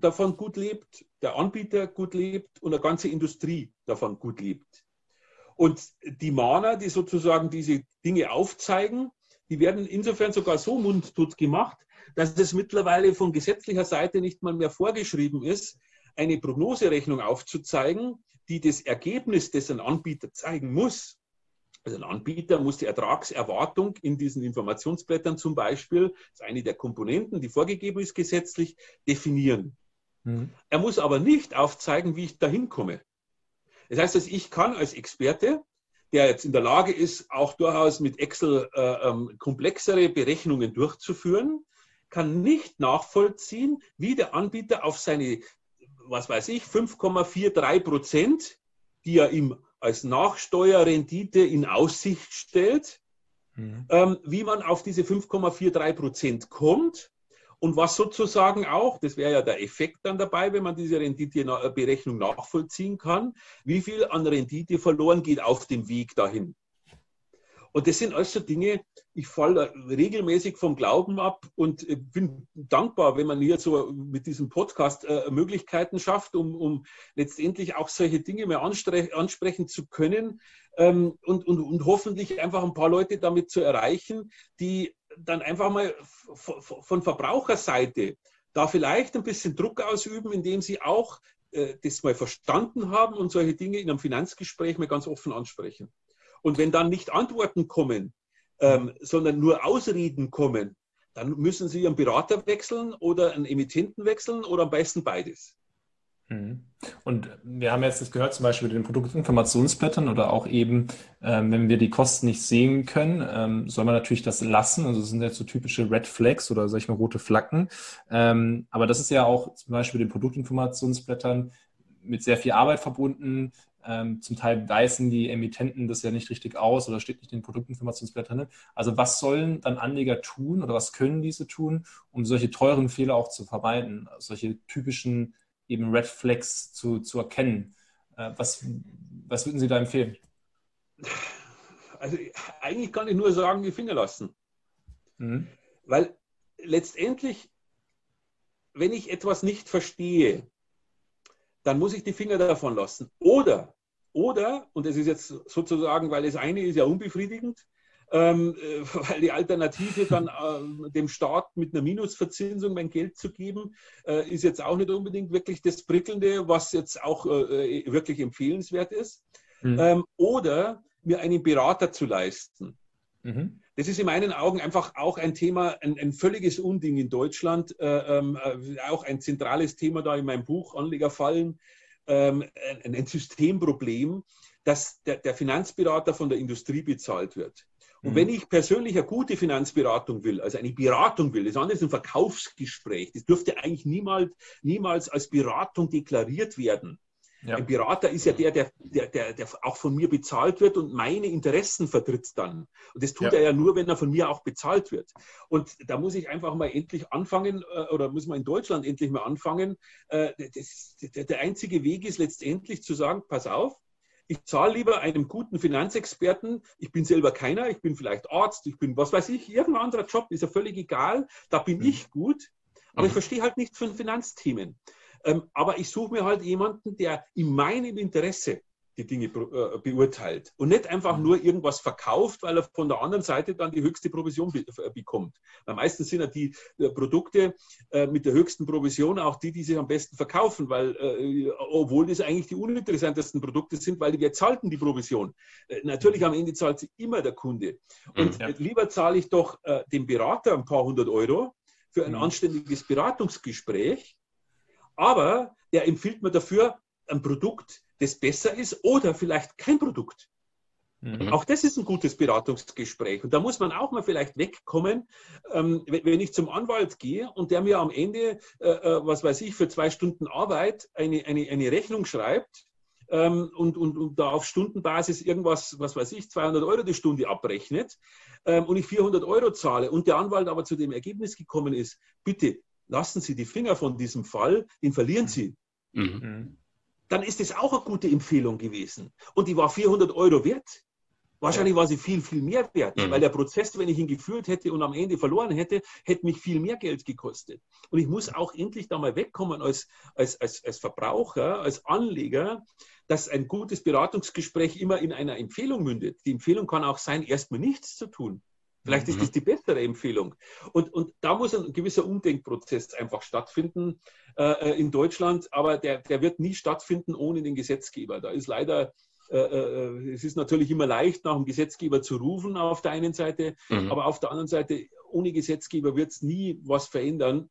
davon gut lebt, der Anbieter gut lebt und eine ganze Industrie davon gut lebt. Und die Mahner, die sozusagen diese Dinge aufzeigen, die werden insofern sogar so mundtot gemacht, dass es mittlerweile von gesetzlicher Seite nicht mal mehr vorgeschrieben ist, eine Prognoserechnung aufzuzeigen, die das Ergebnis, das ein Anbieter zeigen muss, also ein Anbieter muss die Ertragserwartung in diesen Informationsblättern zum Beispiel, das ist eine der Komponenten, die vorgegeben ist gesetzlich, definieren. Mhm. Er muss aber nicht aufzeigen, wie ich dahin komme. Das heißt, dass ich kann als Experte, der jetzt in der Lage ist, auch durchaus mit Excel äh, ähm, komplexere Berechnungen durchzuführen, kann nicht nachvollziehen, wie der Anbieter auf seine, was weiß ich, 5,43 Prozent, die er ihm als Nachsteuerrendite in Aussicht stellt, mhm. ähm, wie man auf diese 5,43 Prozent kommt und was sozusagen auch, das wäre ja der Effekt dann dabei, wenn man diese Renditeberechnung nachvollziehen kann, wie viel an Rendite verloren geht auf dem Weg dahin. Und das sind also Dinge, ich falle regelmäßig vom Glauben ab und bin dankbar, wenn man hier so mit diesem Podcast äh, Möglichkeiten schafft, um, um letztendlich auch solche Dinge mehr ansprechen zu können ähm, und, und, und hoffentlich einfach ein paar Leute damit zu erreichen, die dann einfach mal von Verbraucherseite da vielleicht ein bisschen Druck ausüben, indem sie auch äh, das mal verstanden haben und solche Dinge in einem Finanzgespräch mal ganz offen ansprechen. Und wenn dann nicht Antworten kommen, ähm, sondern nur Ausreden kommen, dann müssen Sie einen Berater wechseln oder einen Emittenten wechseln oder am besten beides. Mhm. Und wir haben jetzt das gehört, zum Beispiel mit den Produktinformationsblättern oder auch eben, ähm, wenn wir die Kosten nicht sehen können, ähm, soll man natürlich das lassen. Also das sind jetzt so typische Red Flags oder mal rote Flaggen. Ähm, aber das ist ja auch zum Beispiel den Produktinformationsblättern mit sehr viel Arbeit verbunden. Ähm, zum Teil weisen die Emittenten das ja nicht richtig aus oder steht nicht in den Produktinformationsblättern drin. Also was sollen dann Anleger tun oder was können diese tun, um solche teuren Fehler auch zu vermeiden, solche typischen eben Red Flags zu, zu erkennen? Äh, was, was würden Sie da empfehlen? Also eigentlich kann ich nur sagen, die Finger lassen. Mhm. Weil letztendlich, wenn ich etwas nicht verstehe, dann muss ich die Finger davon lassen. Oder, oder, und das ist jetzt sozusagen, weil das eine ist ja unbefriedigend, ähm, äh, weil die Alternative dann äh, dem Staat mit einer Minusverzinsung mein Geld zu geben, äh, ist jetzt auch nicht unbedingt wirklich das Prickelnde, was jetzt auch äh, äh, wirklich empfehlenswert ist. Mhm. Ähm, oder mir einen Berater zu leisten. Mhm. Das ist in meinen Augen einfach auch ein Thema, ein, ein völliges Unding in Deutschland, äh, ähm, äh, auch ein zentrales Thema da in meinem Buch Anlegerfallen, ähm, ein, ein, Systemproblem, dass der, der, Finanzberater von der Industrie bezahlt wird. Und mhm. wenn ich persönlich eine gute Finanzberatung will, also eine Beratung will, das andere ist ein Verkaufsgespräch, das dürfte eigentlich niemals, niemals als Beratung deklariert werden. Ja. Ein Berater ist ja der, der, der, der, der auch von mir bezahlt wird und meine Interessen vertritt dann. Und das tut ja. er ja nur, wenn er von mir auch bezahlt wird. Und da muss ich einfach mal endlich anfangen, äh, oder muss man in Deutschland endlich mal anfangen. Äh, das, der einzige Weg ist letztendlich zu sagen, pass auf, ich zahle lieber einem guten Finanzexperten, ich bin selber keiner, ich bin vielleicht Arzt, ich bin was weiß ich, irgendein anderer Job, ist ja völlig egal, da bin mhm. ich gut, aber mhm. ich verstehe halt nichts von Finanzthemen. Ähm, aber ich suche mir halt jemanden, der in meinem Interesse die Dinge äh, beurteilt und nicht einfach mhm. nur irgendwas verkauft, weil er von der anderen Seite dann die höchste Provision be äh, bekommt. Weil meistens sind ja die äh, Produkte äh, mit der höchsten Provision auch die, die sich am besten verkaufen, weil obwohl das eigentlich die uninteressantesten Produkte sind, weil wir zahlten die Provision. Natürlich am Ende zahlt sie immer der Kunde. Und mhm, ja. lieber zahle ich doch dem Berater ein paar hundert Euro für ein mhm. anständiges Beratungsgespräch, aber er empfiehlt mir dafür ein Produkt, das besser ist oder vielleicht kein Produkt. Mhm. Auch das ist ein gutes Beratungsgespräch. Und da muss man auch mal vielleicht wegkommen, ähm, wenn ich zum Anwalt gehe und der mir am Ende, äh, äh, was weiß ich, für zwei Stunden Arbeit eine, eine, eine Rechnung schreibt ähm, und, und, und da auf Stundenbasis irgendwas, was weiß ich, 200 Euro die Stunde abrechnet ähm, und ich 400 Euro zahle und der Anwalt aber zu dem Ergebnis gekommen ist, bitte lassen Sie die Finger von diesem Fall, den verlieren Sie. Mhm. mhm. Dann ist es auch eine gute Empfehlung gewesen. Und die war 400 Euro wert. Wahrscheinlich war sie viel, viel mehr wert, mhm. weil der Prozess, wenn ich ihn geführt hätte und am Ende verloren hätte, hätte mich viel mehr Geld gekostet. Und ich muss auch endlich da mal wegkommen als, als, als, als Verbraucher, als Anleger, dass ein gutes Beratungsgespräch immer in einer Empfehlung mündet. Die Empfehlung kann auch sein, erstmal nichts zu tun. Vielleicht ist mhm. das die bessere Empfehlung. Und, und da muss ein gewisser Umdenkprozess einfach stattfinden äh, äh, in Deutschland, aber der, der wird nie stattfinden ohne den Gesetzgeber. Da ist leider, äh, äh, es ist natürlich immer leicht, nach dem Gesetzgeber zu rufen auf der einen Seite, mhm. aber auf der anderen Seite, ohne Gesetzgeber wird es nie was verändern,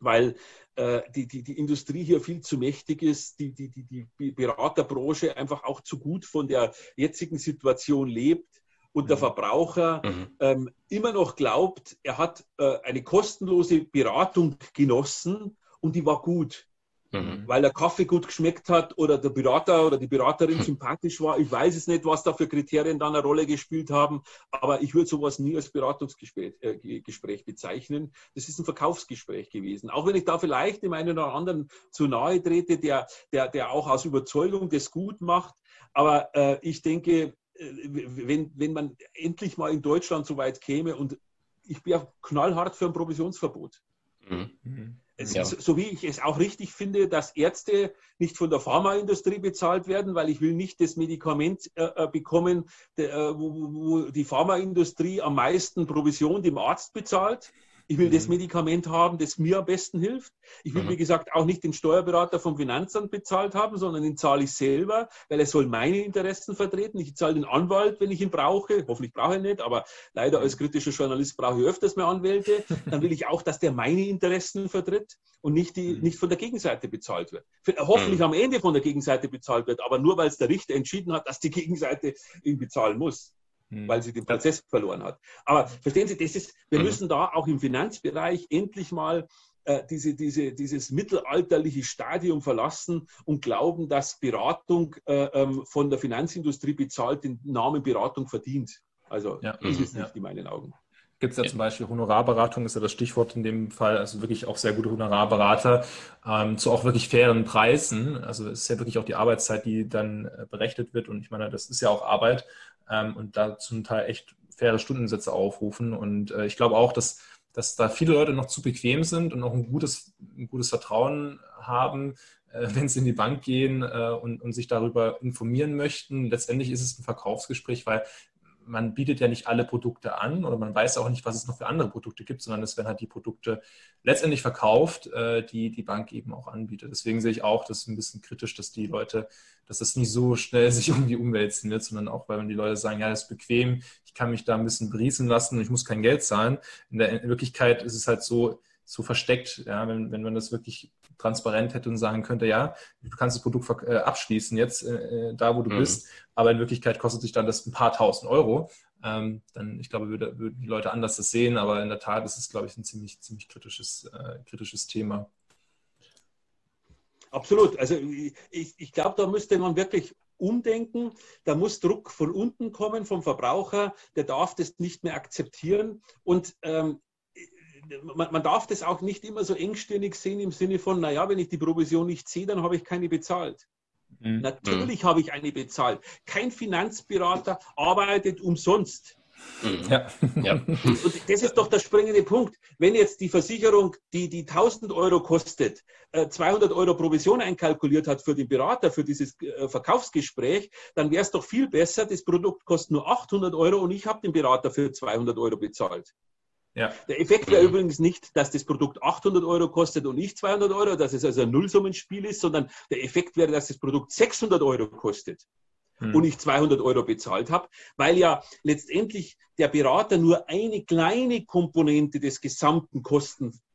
weil äh, die, die, die Industrie hier viel zu mächtig ist, die, die, die, die Beraterbranche einfach auch zu gut von der jetzigen Situation lebt und der mhm. Verbraucher mhm. ähm, immer noch glaubt, er hat äh, eine kostenlose Beratung genossen und die war gut. Mhm. Weil der Kaffee gut geschmeckt hat oder der Berater oder die Beraterin sympathisch war. Ich weiß es nicht, was da für Kriterien dann eine Rolle gespielt haben, aber ich würde sowas nie als Beratungsgespräch äh, Gespräch bezeichnen. Das ist ein Verkaufsgespräch gewesen. Auch wenn ich da vielleicht dem einen oder anderen zu nahe trete, der, der, der auch aus Überzeugung das gut macht. Aber äh, ich denke, wenn, wenn man endlich mal in Deutschland so weit käme und ich bin ja knallhart für ein Provisionsverbot. Mhm. Ja. So, so, wie ich es auch richtig finde, dass Ärzte nicht von der Pharmaindustrie bezahlt werden, weil ich will nicht das Medikament äh, äh bekommen, de, äh, wo, wo, die Pharmaindustrie am meisten Provision dem Arzt bezahlt. Ich will mhm. das Medikament haben, das mir am besten hilft. Ich will, mhm. wie gesagt, auch nicht den Steuerberater vom Finanzamt bezahlt haben, sondern den zahle ich selber, weil er soll meine Interessen vertreten. Ich zahle den Anwalt, wenn ich ihn brauche. Hoffentlich brauche ich ihn nicht, aber leider als kritischer Journalist brauche ich öfters mehr Anwälte. Dann will ich auch, dass der meine Interessen vertritt und nicht, die, mhm. nicht von der Gegenseite bezahlt wird. Hoffentlich mhm. am Ende von der Gegenseite bezahlt wird, aber nur weil es der Richter entschieden hat, dass die Gegenseite ihn bezahlen muss. Hm. weil sie den Prozess verloren hat. Aber verstehen Sie, das ist, wir mhm. müssen da auch im Finanzbereich endlich mal äh, diese, diese, dieses mittelalterliche Stadium verlassen und glauben, dass Beratung äh, ähm, von der Finanzindustrie bezahlt den Namen Beratung verdient. Also ja. das ist mhm. nicht in meinen Augen gibt es ja zum Beispiel Honorarberatung, ist ja das Stichwort in dem Fall, also wirklich auch sehr gute Honorarberater ähm, zu auch wirklich fairen Preisen. Also es ist ja wirklich auch die Arbeitszeit, die dann äh, berechnet wird und ich meine, das ist ja auch Arbeit ähm, und da zum Teil echt faire Stundensätze aufrufen und äh, ich glaube auch, dass, dass da viele Leute noch zu bequem sind und auch ein gutes, ein gutes Vertrauen haben, äh, wenn sie in die Bank gehen äh, und, und sich darüber informieren möchten. Letztendlich ist es ein Verkaufsgespräch, weil man bietet ja nicht alle Produkte an oder man weiß auch nicht, was es noch für andere Produkte gibt, sondern es werden halt die Produkte letztendlich verkauft, äh, die die Bank eben auch anbietet. Deswegen sehe ich auch das ein bisschen kritisch, dass die Leute, dass das nicht so schnell sich um die Umwelt findet, sondern auch, weil die Leute sagen, ja, das ist bequem, ich kann mich da ein bisschen briesen lassen und ich muss kein Geld zahlen. In der Wirklichkeit ist es halt so, so versteckt, ja, wenn, wenn man das wirklich transparent hätte und sagen könnte, ja, du kannst das Produkt äh, abschließen jetzt äh, äh, da, wo du mhm. bist, aber in Wirklichkeit kostet sich dann das ein paar tausend Euro. Ähm, dann, ich glaube, würde, würden die Leute anders das sehen, aber in der Tat ist es, glaube ich, ein ziemlich, ziemlich kritisches, äh, kritisches Thema. Absolut. Also ich, ich glaube, da müsste man wirklich umdenken. Da muss Druck von unten kommen, vom Verbraucher. Der darf das nicht mehr akzeptieren. Und ähm, man, man, darf das auch nicht immer so engstirnig sehen im Sinne von, naja, wenn ich die Provision nicht sehe, dann habe ich keine bezahlt. Mhm. Natürlich habe ich eine bezahlt. Kein Finanzberater arbeitet umsonst. Mhm. Ja. ja. Und das ist doch der springende Punkt. Wenn jetzt die Versicherung, die, die 1000 Euro kostet, 200 äh, Euro Provision einkalkuliert hat für den Berater, für dieses äh, Verkaufsgespräch, dann wäre es doch viel besser, das Produkt kostet nur 800 Euro und ich habe den Berater für 200 Euro bezahlt. Ja. Der Effekt wäre übrigens nicht, dass das Produkt 800 Euro kostet und nicht 200 Euro, dass es also ein Nullsummenspiel ist, sondern der Effekt wäre, dass das Produkt 600 Euro kostet hm. und ich 200 Euro bezahlt habe, weil ja letztendlich der Berater nur eine kleine Komponente des gesamten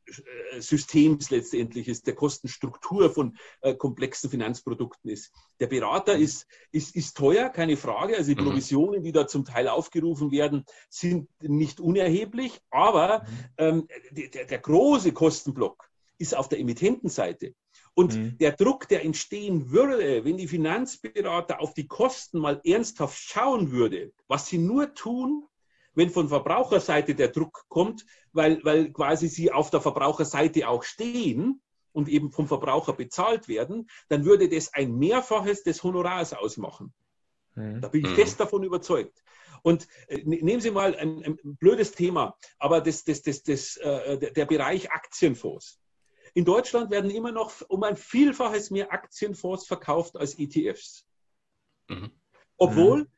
Kostensystems letztendlich ist, der Kostenstruktur von äh, komplexen Finanzprodukten ist. Der Berater hm. ist, ist, ist teuer, keine Frage. Also die mhm. Provisionen, die da zum Teil aufgerufen werden, sind nicht unerheblich, aber mhm. ähm, der, der große Kostenblock ist auf der Emittentenseite. Und mhm. der Druck, der entstehen würde, wenn die Finanzberater auf die Kosten mal ernsthaft schauen würde, was sie nur tun, wenn von Verbraucherseite der Druck kommt, weil, weil quasi sie auf der Verbraucherseite auch stehen und eben vom Verbraucher bezahlt werden, dann würde das ein Mehrfaches des Honorars ausmachen. Mhm. Da bin ich mhm. fest davon überzeugt. Und äh, ne, nehmen Sie mal ein, ein blödes Thema, aber das, das, das, das, äh, der Bereich Aktienfonds. In Deutschland werden immer noch um ein Vielfaches mehr Aktienfonds verkauft als ETFs. Mhm. Obwohl mhm.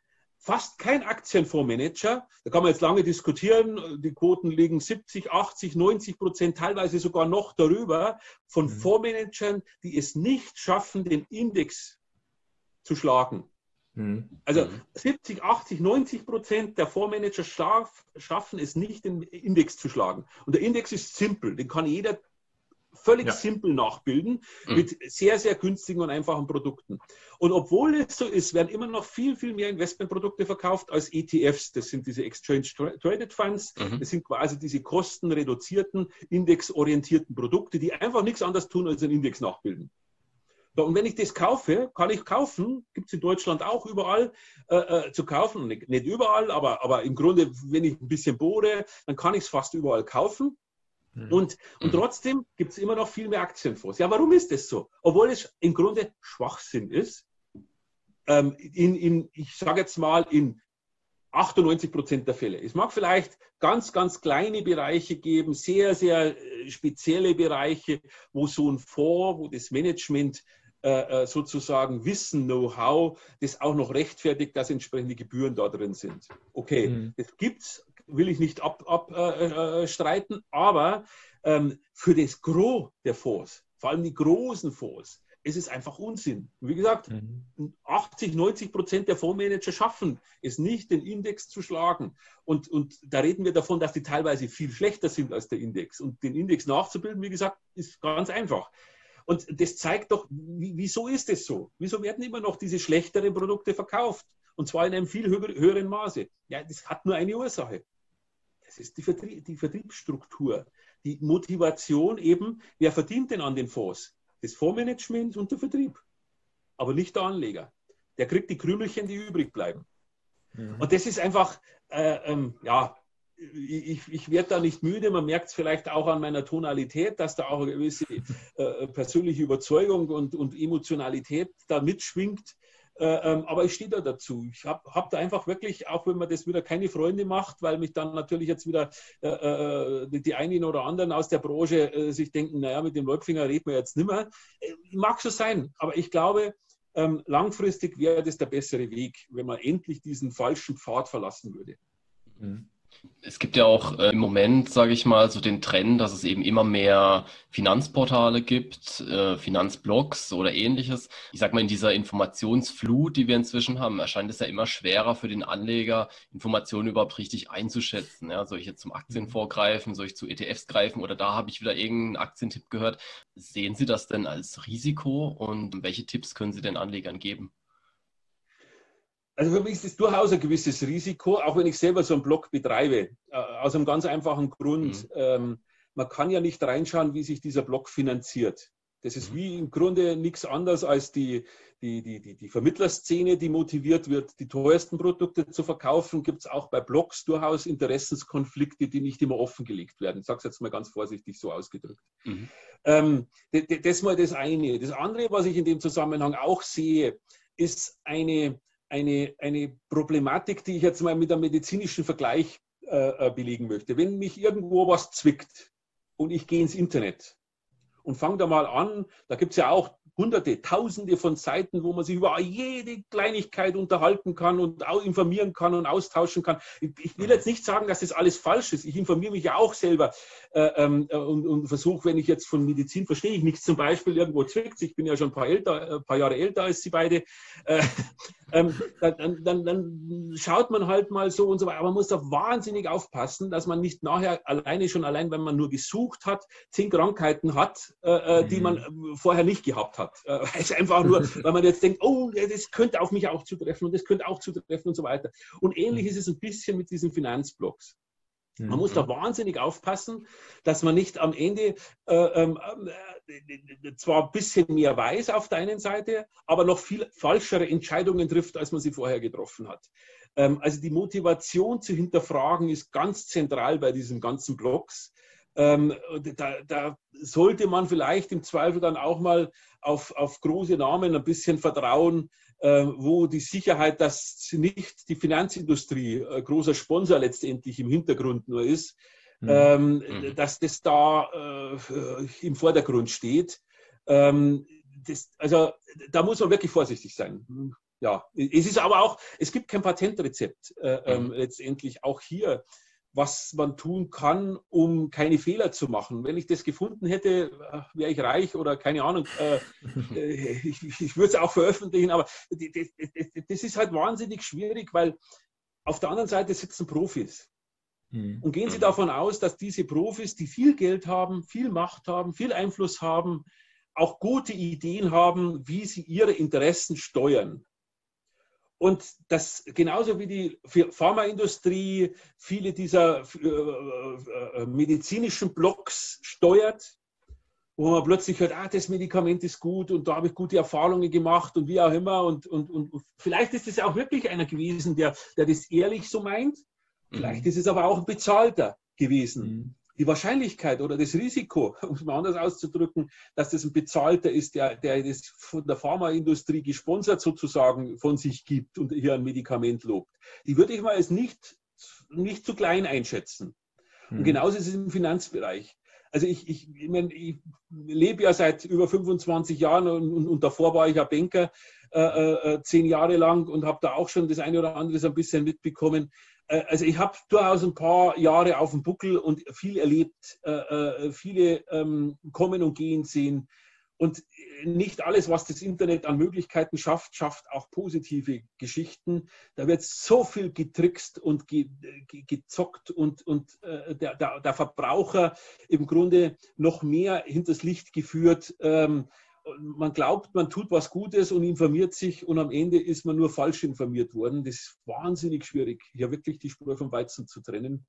Fast kein Aktienfondsmanager, da kann man jetzt lange diskutieren, die Quoten liegen 70, 80, 90 Prozent, teilweise sogar noch darüber, von mhm. Fondsmanagern, die es nicht schaffen, den Index zu schlagen. Mhm. Also 70, 80, 90 Prozent der Fondsmanager schaffen es nicht, den Index zu schlagen. Und der Index ist simpel, den kann jeder völlig ja. simpel nachbilden mhm. mit sehr, sehr günstigen und einfachen Produkten. Und obwohl es so ist, werden immer noch viel, viel mehr Investmentprodukte verkauft als ETFs. Das sind diese Exchange Traded Funds. Mhm. Das sind quasi diese kostenreduzierten, indexorientierten Produkte, die einfach nichts anderes tun, als einen Index nachbilden. Und wenn ich das kaufe, kann ich kaufen, gibt es in Deutschland auch überall äh, äh, zu kaufen, nicht, nicht überall, aber, aber im Grunde, wenn ich ein bisschen bohre, dann kann ich es fast überall kaufen. Mhm. Und, und mhm. trotzdem gibt es immer noch viel mehr Aktienfonds. Ja, warum ist das so? Obwohl es im Grunde Schwachsinn ist. Ähm, in, in, ich sage jetzt mal, in 98 Prozent der Fälle. Es mag vielleicht ganz, ganz kleine Bereiche geben, sehr, sehr äh, spezielle Bereiche, wo so ein Fonds, wo das Management äh, äh, sozusagen Wissen, Know-how, das auch noch rechtfertigt, dass entsprechende Gebühren da drin sind. Okay, mhm. das gibt es will ich nicht abstreiten, ab, äh, äh, aber ähm, für das Gros der Fonds, vor allem die großen Fonds, ist es einfach Unsinn. Wie gesagt, mhm. 80, 90 Prozent der Fondsmanager schaffen es nicht, den Index zu schlagen. Und, und da reden wir davon, dass die teilweise viel schlechter sind als der Index. Und den Index nachzubilden, wie gesagt, ist ganz einfach. Und das zeigt doch, wieso ist es so? Wieso werden immer noch diese schlechteren Produkte verkauft? Und zwar in einem viel höheren Maße. Ja, das hat nur eine Ursache. Ist die, Vertrie die Vertriebsstruktur. Die Motivation eben, wer verdient denn an den Fonds? Das Fondsmanagement und der Vertrieb. Aber nicht der Anleger. Der kriegt die Krümelchen, die übrig bleiben. Mhm. Und das ist einfach, äh, ähm, ja, ich, ich werde da nicht müde. Man merkt es vielleicht auch an meiner Tonalität, dass da auch eine gewisse äh, persönliche Überzeugung und, und Emotionalität da mitschwingt. Äh, ähm, aber ich stehe da dazu. Ich habe hab da einfach wirklich, auch wenn man das wieder keine Freunde macht, weil mich dann natürlich jetzt wieder äh, äh die einen oder anderen aus der Branche äh, sich denken, naja, mit dem Läupfinger reden wir jetzt nicht mehr. Äh, mag so sein, aber ich glaube, ähm, langfristig wäre das der bessere Weg, wenn man endlich diesen falschen Pfad verlassen würde. Mhm. Es gibt ja auch äh, im Moment, sage ich mal, so den Trend, dass es eben immer mehr Finanzportale gibt, äh, Finanzblogs oder ähnliches. Ich sage mal, in dieser Informationsflut, die wir inzwischen haben, erscheint es ja immer schwerer für den Anleger, Informationen überhaupt richtig einzuschätzen. Ja, soll ich jetzt zum Aktienfonds greifen, soll ich zu ETFs greifen oder da habe ich wieder irgendeinen Aktientipp gehört. Sehen Sie das denn als Risiko und welche Tipps können Sie den Anlegern geben? Also für mich ist das durchaus ein gewisses Risiko, auch wenn ich selber so einen Blog betreibe. Äh, aus einem ganz einfachen Grund. Mhm. Ähm, man kann ja nicht reinschauen, wie sich dieser Blog finanziert. Das ist mhm. wie im Grunde nichts anderes als die, die, die, die, die Vermittlerszene, die motiviert wird, die teuersten Produkte zu verkaufen. Gibt es auch bei Blogs durchaus Interessenskonflikte, die nicht immer offengelegt werden. Ich sage es jetzt mal ganz vorsichtig so ausgedrückt. Mhm. Ähm, das mal das eine. Das andere, was ich in dem Zusammenhang auch sehe, ist eine, eine, eine Problematik, die ich jetzt mal mit einem medizinischen Vergleich äh, äh belegen möchte. Wenn mich irgendwo was zwickt und ich gehe ins Internet, und fang da mal an. Da gibt es ja auch hunderte, tausende von Seiten, wo man sich über jede Kleinigkeit unterhalten kann und auch informieren kann und austauschen kann. Ich will jetzt nicht sagen, dass das alles falsch ist. Ich informiere mich ja auch selber äh, ähm, äh, und, und versuche, wenn ich jetzt von Medizin verstehe ich nichts, zum Beispiel irgendwo zwickt. Ich bin ja schon ein paar, älter, ein paar Jahre älter als Sie beide. Äh, ähm, dann, dann, dann, schaut man halt mal so und so weiter. Aber man muss da wahnsinnig aufpassen, dass man nicht nachher alleine schon allein, wenn man nur gesucht hat, zehn Krankheiten hat, äh, äh die man mhm. vorher nicht gehabt hat. Äh, es einfach nur, weil man jetzt denkt, oh, das könnte auf mich auch zutreffen und das könnte auch zutreffen und so weiter. Und ähnlich mhm. ist es ein bisschen mit diesen Finanzblocks. Man mhm. muss da wahnsinnig aufpassen, dass man nicht am Ende äh, ähm, äh, zwar ein bisschen mehr weiß auf der einen Seite, aber noch viel falschere Entscheidungen trifft, als man sie vorher getroffen hat. Ähm, also die Motivation zu hinterfragen ist ganz zentral bei diesen ganzen Blogs. Ähm, da, da, sollte man vielleicht im Zweifel dann auch mal auf, auf große Namen ein bisschen vertrauen, äh, wo die Sicherheit, dass nicht die Finanzindustrie äh, großer Sponsor letztendlich im Hintergrund nur ist, mhm. ähm, mhm. dass das da äh, im Vordergrund steht. Ähm, das, also da muss man wirklich vorsichtig sein. Ja, es ist aber auch, es gibt kein Patentrezept äh, ähm, mhm. letztendlich auch hier was man tun kann, um keine Fehler zu machen. Wenn ich das gefunden hätte, wäre ich reich oder keine Ahnung. Äh, äh ich, ich würde es auch veröffentlichen, aber das ist halt wahnsinnig schwierig, weil auf der anderen Seite sitzen Profis. Mhm. Und gehen Sie davon aus, dass diese Profis, die viel Geld haben, viel Macht haben, viel Einfluss haben, auch gute Ideen haben, wie sie ihre Interessen steuern. Und das genauso wie die Pharmaindustrie viele dieser äh, äh, äh, medizinischen Blocks steuert, wo man plötzlich hört, ah, das Medikament ist gut und da habe ich gute Erfahrungen gemacht und wie auch immer. Und, und, und vielleicht ist es auch wirklich einer gewesen, der, der das ehrlich so meint. Vielleicht mhm. ist es aber auch ein bezahlter gewesen. Mhm die Wahrscheinlichkeit oder das Risiko, um es mal anders auszudrücken, dass das ein Bezahlter ist, der, der das von der Pharmaindustrie gesponsert sozusagen von sich gibt und hier ein Medikament lobt, die würde ich mal als nicht, nicht zu klein einschätzen. Und hm. genauso ist es im Finanzbereich. Also ich, ich, ich, mein, ich lebe ja seit über 25 Jahren und, und, und davor war ich ja Banker äh, äh, äh, zehn Jahre lang und habe da auch schon das eine oder andere so ein bisschen mitbekommen. Äh, also ich habe durchaus ein paar Jahre auf dem Buckel und viel erlebt, äh, äh, viele ähm, kommen und gehen sehen. Und nicht alles, was das Internet an Möglichkeiten schafft, schafft auch positive Geschichten. Da wird so viel getrickst und ge, ge, gezockt und, und der, der, der, Verbraucher im Grunde noch mehr hinters Licht geführt. Ähm, man glaubt, man tut was Gutes und informiert sich und am Ende ist man nur falsch informiert worden. Das ist wahnsinnig schwierig, hier wirklich die Spur vom Weizen zu trennen.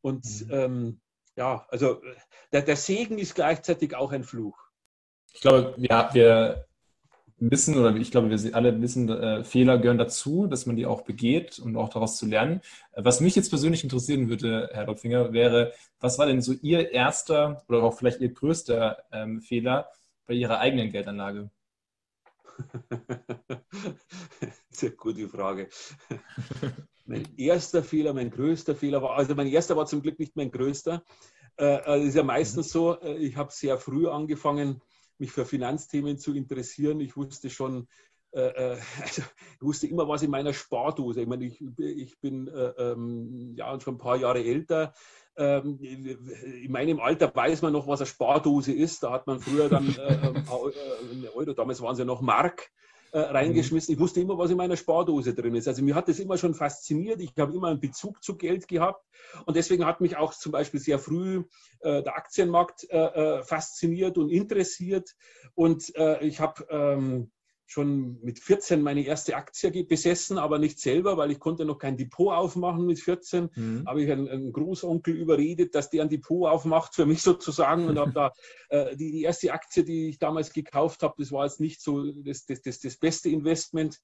Und mhm. ähm, ja, also der, der, Segen ist gleichzeitig auch ein Fluch. Ich glaube, ja, wir wissen oder ich glaube, wir alle wissen, äh, Fehler gehören dazu, dass man die auch begeht und auch daraus zu lernen. Was mich jetzt persönlich interessieren würde, Herr Dopfinger, wäre, was war denn so Ihr erster oder auch vielleicht Ihr größter ähm, Fehler, bei Ihrer eigenen Geldanlage? Sehr gute Frage. mein erster Fehler, mein größter Fehler war, also mein erster war zum Glück nicht mein größter. Äh, das ist ja meistens so, äh, ich habe sehr früh angefangen, mich für Finanzthemen zu interessieren. Ich wusste schon, äh, also ich wusste immer was in meiner Spardose. Ich meine, ich, ich bin ähm, ja schon ein paar Jahre älter. Ähm, in meinem Alter weiß man noch, was eine Spardose ist. Da hat man früher dann äh, äh Euro, damals waren es ja noch Mark, äh, reingeschmissen. Ich wusste immer, was in meiner Spardose drin ist. Also mir hat das immer schon fasziniert. Ich habe immer einen Bezug zu Geld gehabt. Und deswegen hat mich auch zum Beispiel sehr früh äh, der Aktienmarkt äh fasziniert und interessiert. Und ich habe ähm, schon mit 14 meine erste Aktie besessen, aber nicht selber, weil ich konnte noch kein Depot aufmachen mit 14. Mhm. Habe ich einen, einen, Großonkel überredet, dass der ein Depot aufmacht für mich sozusagen und habe da äh, die, die, erste Aktie, die ich damals gekauft habe, das war jetzt nicht so das, das, das, das beste Investment.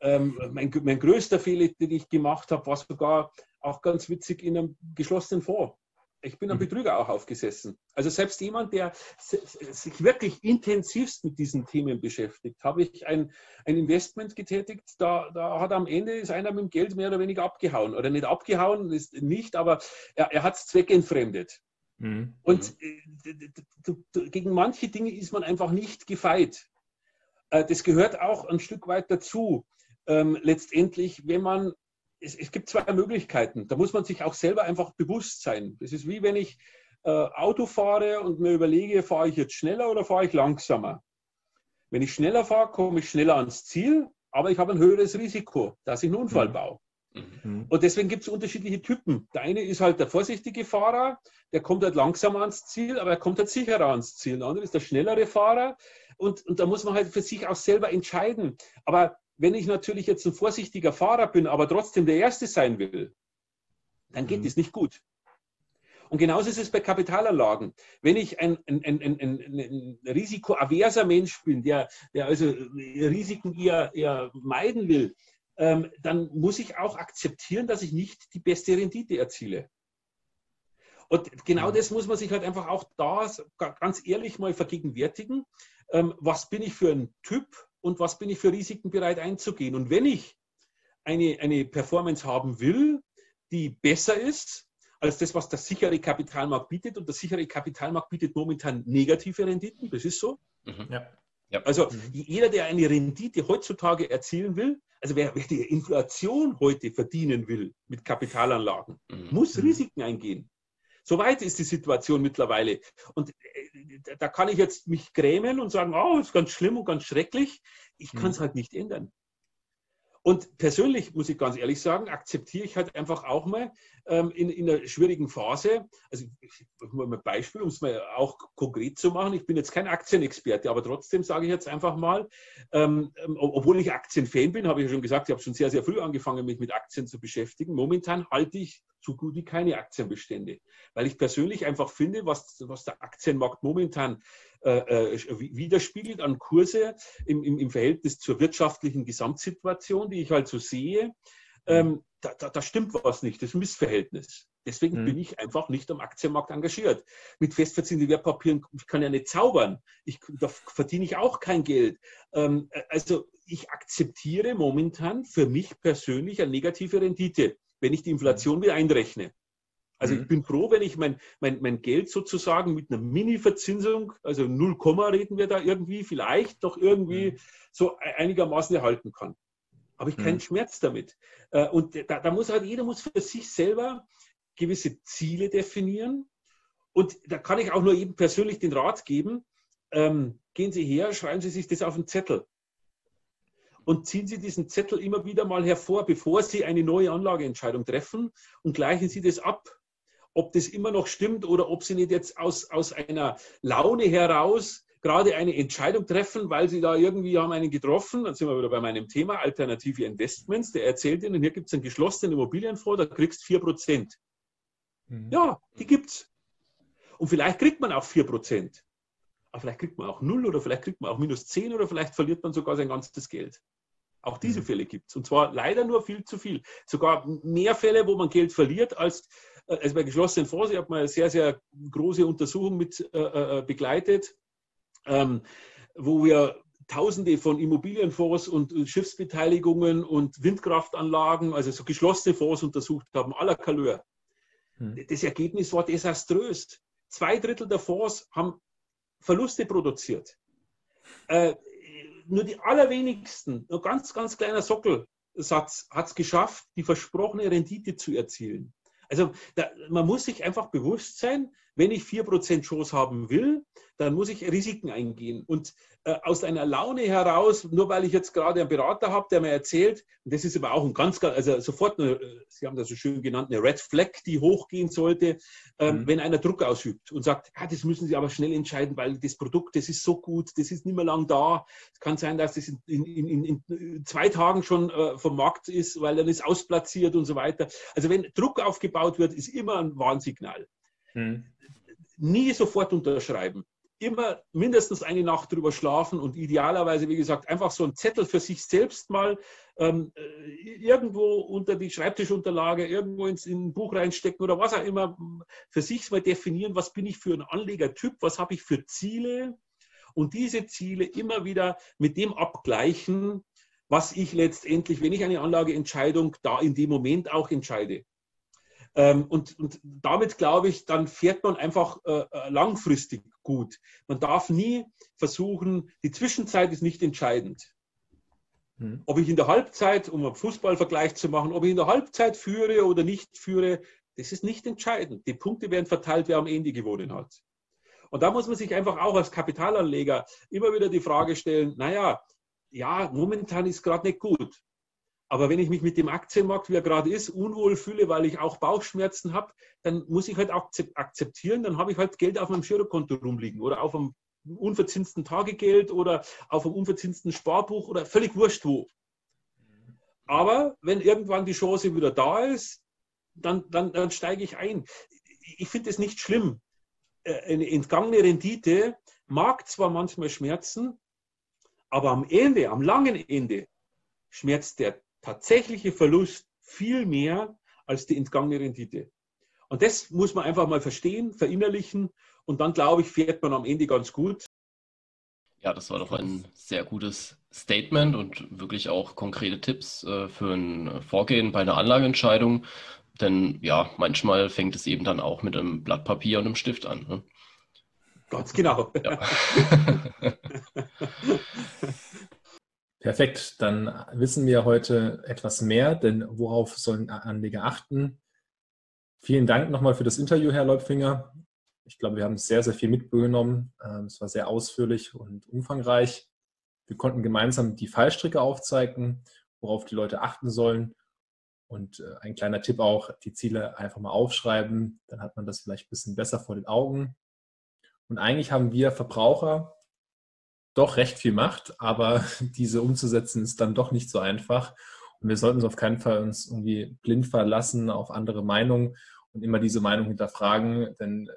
Ähm, mein, mein größter Fehler, den ich gemacht habe, war sogar auch ganz witzig in einem geschlossenen Fonds. Ich bin am mhm. Betrüger auch aufgesessen. Also selbst jemand, der sich wirklich intensivst mit diesen Themen beschäftigt, habe ich ein, ein Investment getätigt, da, da hat am Ende ist einer mit dem Geld mehr oder weniger abgehauen. Oder nicht abgehauen, ist nicht, aber er, er hat es zweckentfremdet. Mhm. Und äh, gegen manche Dinge ist man einfach nicht gefeit. Äh, das gehört auch ein Stück weit dazu. Ähm, letztendlich, wenn man es, es, gibt zwei Möglichkeiten. Da muss man sich auch selber einfach bewusst sein. Das ist wie wenn ich äh, Auto fahre und mir überlege, fahre ich jetzt schneller oder fahre ich langsamer. Wenn ich schneller fahre, komme ich schneller ans Ziel, aber ich habe ein höheres Risiko, dass ich einen Unfall mhm. baue. Mhm. Und deswegen gibt es unterschiedliche Typen. Der eine ist halt der vorsichtige Fahrer, der kommt halt langsamer ans Ziel, aber er kommt halt sicherer ans Ziel. Der andere ist der schnellere Fahrer und, und da muss man halt für sich auch selber entscheiden. Aber wenn ich natürlich jetzt ein vorsichtiger Fahrer bin, aber trotzdem der Erste sein will, dann geht mhm. das nicht gut. Und genauso ist es bei Kapitalanlagen. Wenn ich ein, ein, ein, ein, ein risikoaverser Mensch bin, der, der also Risiken eher, eher meiden will, ähm, dann muss ich auch akzeptieren, dass ich nicht die beste Rendite erziele. Und genau das muss man sich halt einfach auch da ganz ehrlich mal vergegenwärtigen. Ähm, was bin ich für ein Typ? Und was bin ich für Risiken bereit einzugehen. Und wenn ich eine, eine Performance haben will, die besser ist als das, was der sichere Kapitalmarkt bietet, und der sichere Kapitalmarkt bietet momentan negative Renditen, das ist so. Mhm. Ja. Ja. Also mhm. jeder, der eine Rendite heutzutage erzielen will, also wer, wer die Inflation heute verdienen will mit Kapitalanlagen, mhm. muss mhm. Risiken eingehen. So weit ist die Situation mittlerweile. Und äh, da kann ich jetzt mich grämen und sagen, oh, ist ganz schlimm und ganz schrecklich. Ich kann es mhm. halt nicht ändern. Und persönlich muss ich ganz ehrlich sagen, akzeptiere ich halt einfach auch mal ähm, in, in einer schwierigen Phase, also ich mal ein Beispiel, um es mal auch konkret zu machen. Ich bin jetzt kein Aktienexperte, aber trotzdem sage ich jetzt einfach mal, ähm, ähm obwohl ich Aktienfan bin, habe ich ja schon gesagt, ich habe schon sehr, sehr früh angefangen, mich mit Aktien zu beschäftigen. Momentan halte ich so gut wie keine Aktienbestände, weil ich persönlich einfach finde, was, was der Aktienmarkt momentan äh, äh widerspiegelt an Kurse im, im, im, Verhältnis zur wirtschaftlichen Gesamtsituation, die ich halt so sehe, ähm, da, da, da, stimmt was nicht, das ist ein Missverhältnis. Deswegen mhm. bin ich einfach nicht am Aktienmarkt engagiert. Mit festverzinslichen Wertpapieren ich kann ja nicht zaubern. Ich, da verdiene ich auch kein Geld. Ähm, äh, also ich akzeptiere momentan für mich persönlich eine negative Rendite, wenn ich die Inflation wieder einrechne. Also ich mhm. bin froh, wenn ich mein, mein, mein Geld sozusagen mit einer Mini-Verzinsung, also 0, reden wir da irgendwie, vielleicht doch irgendwie mhm. so e-, einigermaßen erhalten kann. Habe ich keinen mhm. Schmerz damit. Äh, und da, da muss halt jeder muss für sich selber gewisse Ziele definieren. Und da kann ich auch nur eben persönlich den Rat geben, ähm, gehen Sie her, schreiben Sie sich das auf den Zettel und ziehen Sie diesen Zettel immer wieder mal hervor, bevor Sie eine neue Anlageentscheidung treffen und gleichen Sie das ab ob das immer noch stimmt oder ob sie nicht jetzt aus, aus einer Laune heraus gerade eine Entscheidung treffen, weil sie da irgendwie haben einen getroffen. Dann sind wir wieder bei meinem Thema alternative Investments. Der erzählt Ihnen, hier gibt es einen geschlossenen Immobilienfonds, da kriegst du 4%. Mhm. Ja, die gibt's. Und vielleicht kriegt man auch 4%. Aber vielleicht kriegt man auch 0 oder vielleicht kriegt man auch minus 10 oder vielleicht verliert man sogar sein ganzes Geld. Auch diese mhm. Fälle gibt es. Und zwar leider nur viel zu viel. Sogar mehr Fälle, wo man Geld verliert, als also bei geschlossenen Fonds, ich habe mal eine sehr, sehr große Untersuchung mit äh, äh, begleitet, ähm, wo wir Tausende von Immobilienfonds und Schiffsbeteiligungen und Windkraftanlagen, also so geschlossene Fonds untersucht haben, aller Couleur. Hm. Das Ergebnis war desaströs. Zwei Drittel der Fonds haben Verluste produziert. Äh, nur die allerwenigsten, ein ganz, ganz kleiner Sockelsatz hat es geschafft, die versprochene Rendite zu erzielen. Also da, man muss sich einfach bewusst sein, wenn ich 4% Chance haben will, dann muss ich Risiken eingehen. Und äh, aus einer Laune heraus, nur weil ich jetzt gerade einen Berater habe, der mir erzählt, und das ist aber auch ein ganz, also sofort, eine, Sie haben das so schön genannt, eine Red Flag, die hochgehen sollte, ähm, mhm. wenn einer Druck ausübt und sagt, ja, das müssen Sie aber schnell entscheiden, weil das Produkt, das ist so gut, das ist nicht mehr lang da. Es kann sein, dass das in, in, in, in zwei Tagen schon äh, vom Markt ist, weil dann ist ausplatziert und so weiter. Also wenn Druck aufgebaut wird, ist immer ein Warnsignal. Mhm. Nie sofort unterschreiben immer mindestens eine Nacht drüber schlafen und idealerweise, wie gesagt, einfach so einen Zettel für sich selbst mal ähm, äh, irgendwo unter die Schreibtischunterlage, irgendwo ins in ein Buch reinstecken oder was auch immer, für sich mal definieren, was bin ich für ein Anlegertyp, was habe ich für Ziele und diese Ziele immer wieder mit dem abgleichen, was ich letztendlich, wenn ich eine Anlageentscheidung da in dem Moment auch entscheide. Ähm, und, und, damit, glaube ich, dann fährt man einfach äh, äh, langfristig gut. Man darf nie versuchen, die Zwischenzeit ist nicht entscheidend. Hm. Ob ich in der Halbzeit, um einen Fußballvergleich zu machen, ob ich in der Halbzeit führe oder nicht führe, das ist nicht entscheidend. Die Punkte werden verteilt, wer am Ende gewonnen hat. Und da muss man sich einfach auch als Kapitalanleger immer wieder die Frage stellen, naja, ja, momentan ist gerade nicht gut. Aber wenn ich mich mit dem Aktienmarkt, wie er gerade ist, unwohl fühle, weil ich auch Bauchschmerzen habe, dann muss ich halt akzeptieren, dann habe ich halt Geld auf meinem Girokonto rumliegen oder auf einem unverzinsten Tagegeld oder auf einem unverzinsten Sparbuch oder völlig wurscht wo. Aber wenn irgendwann die Chance wieder da ist, dann, dann, dann steige ich ein. Ich finde es nicht schlimm. Äh, eine entgangene Rendite mag zwar manchmal schmerzen, aber am Ende, am langen Ende, schmerzt der tatsächliche Verlust viel mehr als die entgangene Rendite. Und das muss man einfach mal verstehen, verinnerlichen und dann, glaube ich, fährt man am Ende ganz gut. Ja, das war doch ein sehr gutes Statement und wirklich auch konkrete Tipps äh, für ein Vorgehen bei einer Anlageentscheidung. Denn ja, manchmal fängt es eben dann auch mit einem Blatt Papier und einem Stift an. Ne? Ganz genau. Ja. Perfekt, dann wissen wir heute etwas mehr, denn worauf sollen Anleger achten? Vielen Dank nochmal für das Interview, Herr Leubfinger. Ich glaube, wir haben sehr, sehr viel mitgenommen. Ähm, es war sehr ausführlich und umfangreich. Wir konnten gemeinsam die Fallstricke aufzeigen, worauf die Leute achten sollen. Und äh, ein kleiner Tipp auch, die Ziele einfach mal aufschreiben. Dann hat man das vielleicht ein bisschen besser vor den Augen. Und eigentlich haben wir Verbraucher doch recht viel Macht, aber diese umzusetzen ist dann doch nicht so einfach. Und wir sollten uns auf keinen Fall uns irgendwie blind verlassen auf andere Meinungen und immer diese Meinung hinterfragen, denn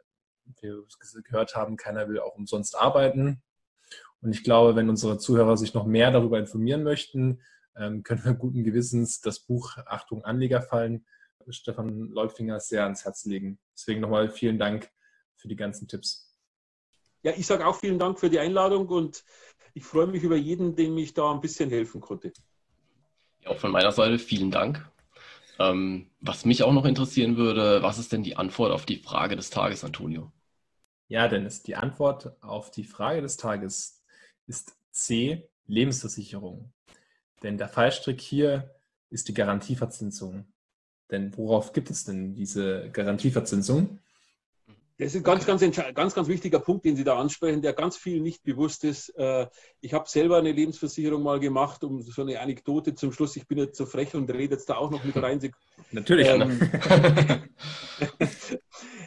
wir gehört haben, keiner will auch umsonst arbeiten. Und ich glaube, wenn unsere Zuhörer sich noch mehr darüber informieren möchten, ähm, können wir guten Gewissens das Buch Achtung Anleger fallen Stefan Leutfinger sehr ans Herz legen. Deswegen nochmal vielen Dank für die ganzen Tipps. Ja, ich sage auch vielen Dank für die Einladung und ich freue mich über jeden, dem ich da ein bisschen helfen konnte. Ja, auch von meiner Seite vielen Dank. Ähm, was mich auch noch interessieren würde, was ist denn die Antwort auf die Frage des Tages, Antonio? Ja, Dennis, die Antwort auf die Frage des Tages ist C, Lebensversicherung. Denn der Fallstrick hier ist die Garantieverzinsung. Denn worauf gibt es denn diese Garantieverzinsung? Das ist ein ganz, ganz, ganz, ganz wichtiger Punkt, den Sie da ansprechen, der ganz viel nicht bewusst ist. Äh, ich habe selber eine Lebensversicherung mal gemacht, um so eine Anekdote zum Schluss. Ich bin jetzt so frech und rede jetzt da auch noch mit rein. Natürlich. Ähm,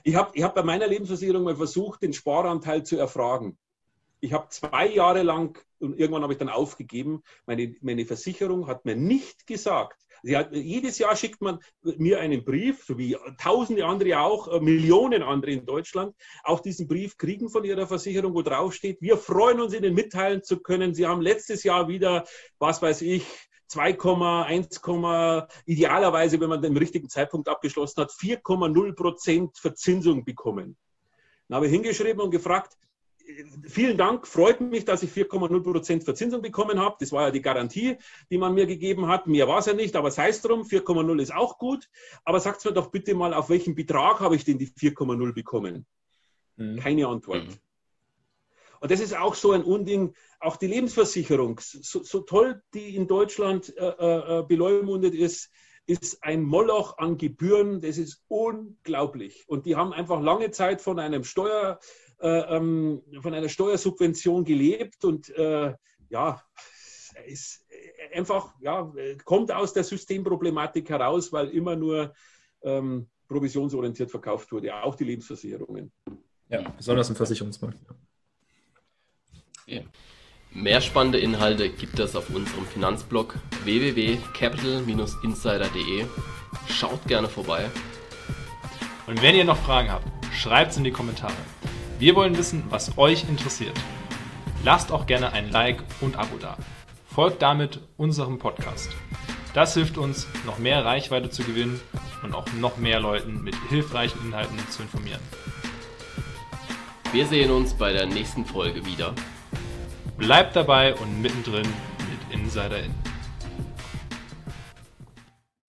ich habe ich hab bei meiner Lebensversicherung mal versucht, den Sparanteil zu erfragen. Ich habe zwei Jahre lang und irgendwann habe ich dann aufgegeben. Meine, meine Versicherung hat mir nicht gesagt, hat, jedes Jahr schickt man mir einen Brief, so wie tausende andere auch, äh, Millionen andere in Deutschland, auch diesen Brief kriegen von ihrer Versicherung, wo drauf steht, wir freuen uns, Ihnen mitteilen zu können, Sie haben letztes Jahr wieder, was weiß ich, 2,1, idealerweise, wenn man den richtigen Zeitpunkt abgeschlossen hat, 4,0 Prozent Verzinsung bekommen. Dann habe ich hingeschrieben und gefragt, vielen Dank, freut mich, dass ich 4,0 Prozent Verzinsung bekommen habe. Das war ja die Garantie, die man mir gegeben hat. Mehr war es ja nicht, aber sei es drum, 4,0 ist auch gut. Aber sagt mir doch bitte mal, auf welchen Betrag habe ich denn die 4,0 bekommen? Mhm. Keine Antwort. Mhm. Und das ist auch so ein Unding, auch die Lebensversicherung, so, so toll die in Deutschland äh, äh, beleumundet ist, ist ein Moloch an Gebühren, das ist unglaublich. Und die haben einfach lange Zeit von einem Steuer, äh, ähm, von einer Steuersubvention gelebt und äh, ja, ist einfach, ja, kommt aus der Systemproblematik heraus, weil immer nur ähm, provisionsorientiert verkauft wurde, auch die Lebensversicherungen. Ja, besonders im Versicherungsmarkt. Ja. Mehr spannende Inhalte gibt es auf unserem Finanzblog www.capital-insider.de. Schaut gerne vorbei. Und wenn ihr noch Fragen habt, schreibt es in die Kommentare. Wir wollen wissen, was euch interessiert. Lasst auch gerne ein Like und Abo da. Folgt damit unserem Podcast. Das hilft uns, noch mehr Reichweite zu gewinnen und auch noch mehr Leuten mit hilfreichen Inhalten zu informieren. Wir sehen uns bei der nächsten Folge wieder. Bleibt dabei und mittendrin mit Insider In.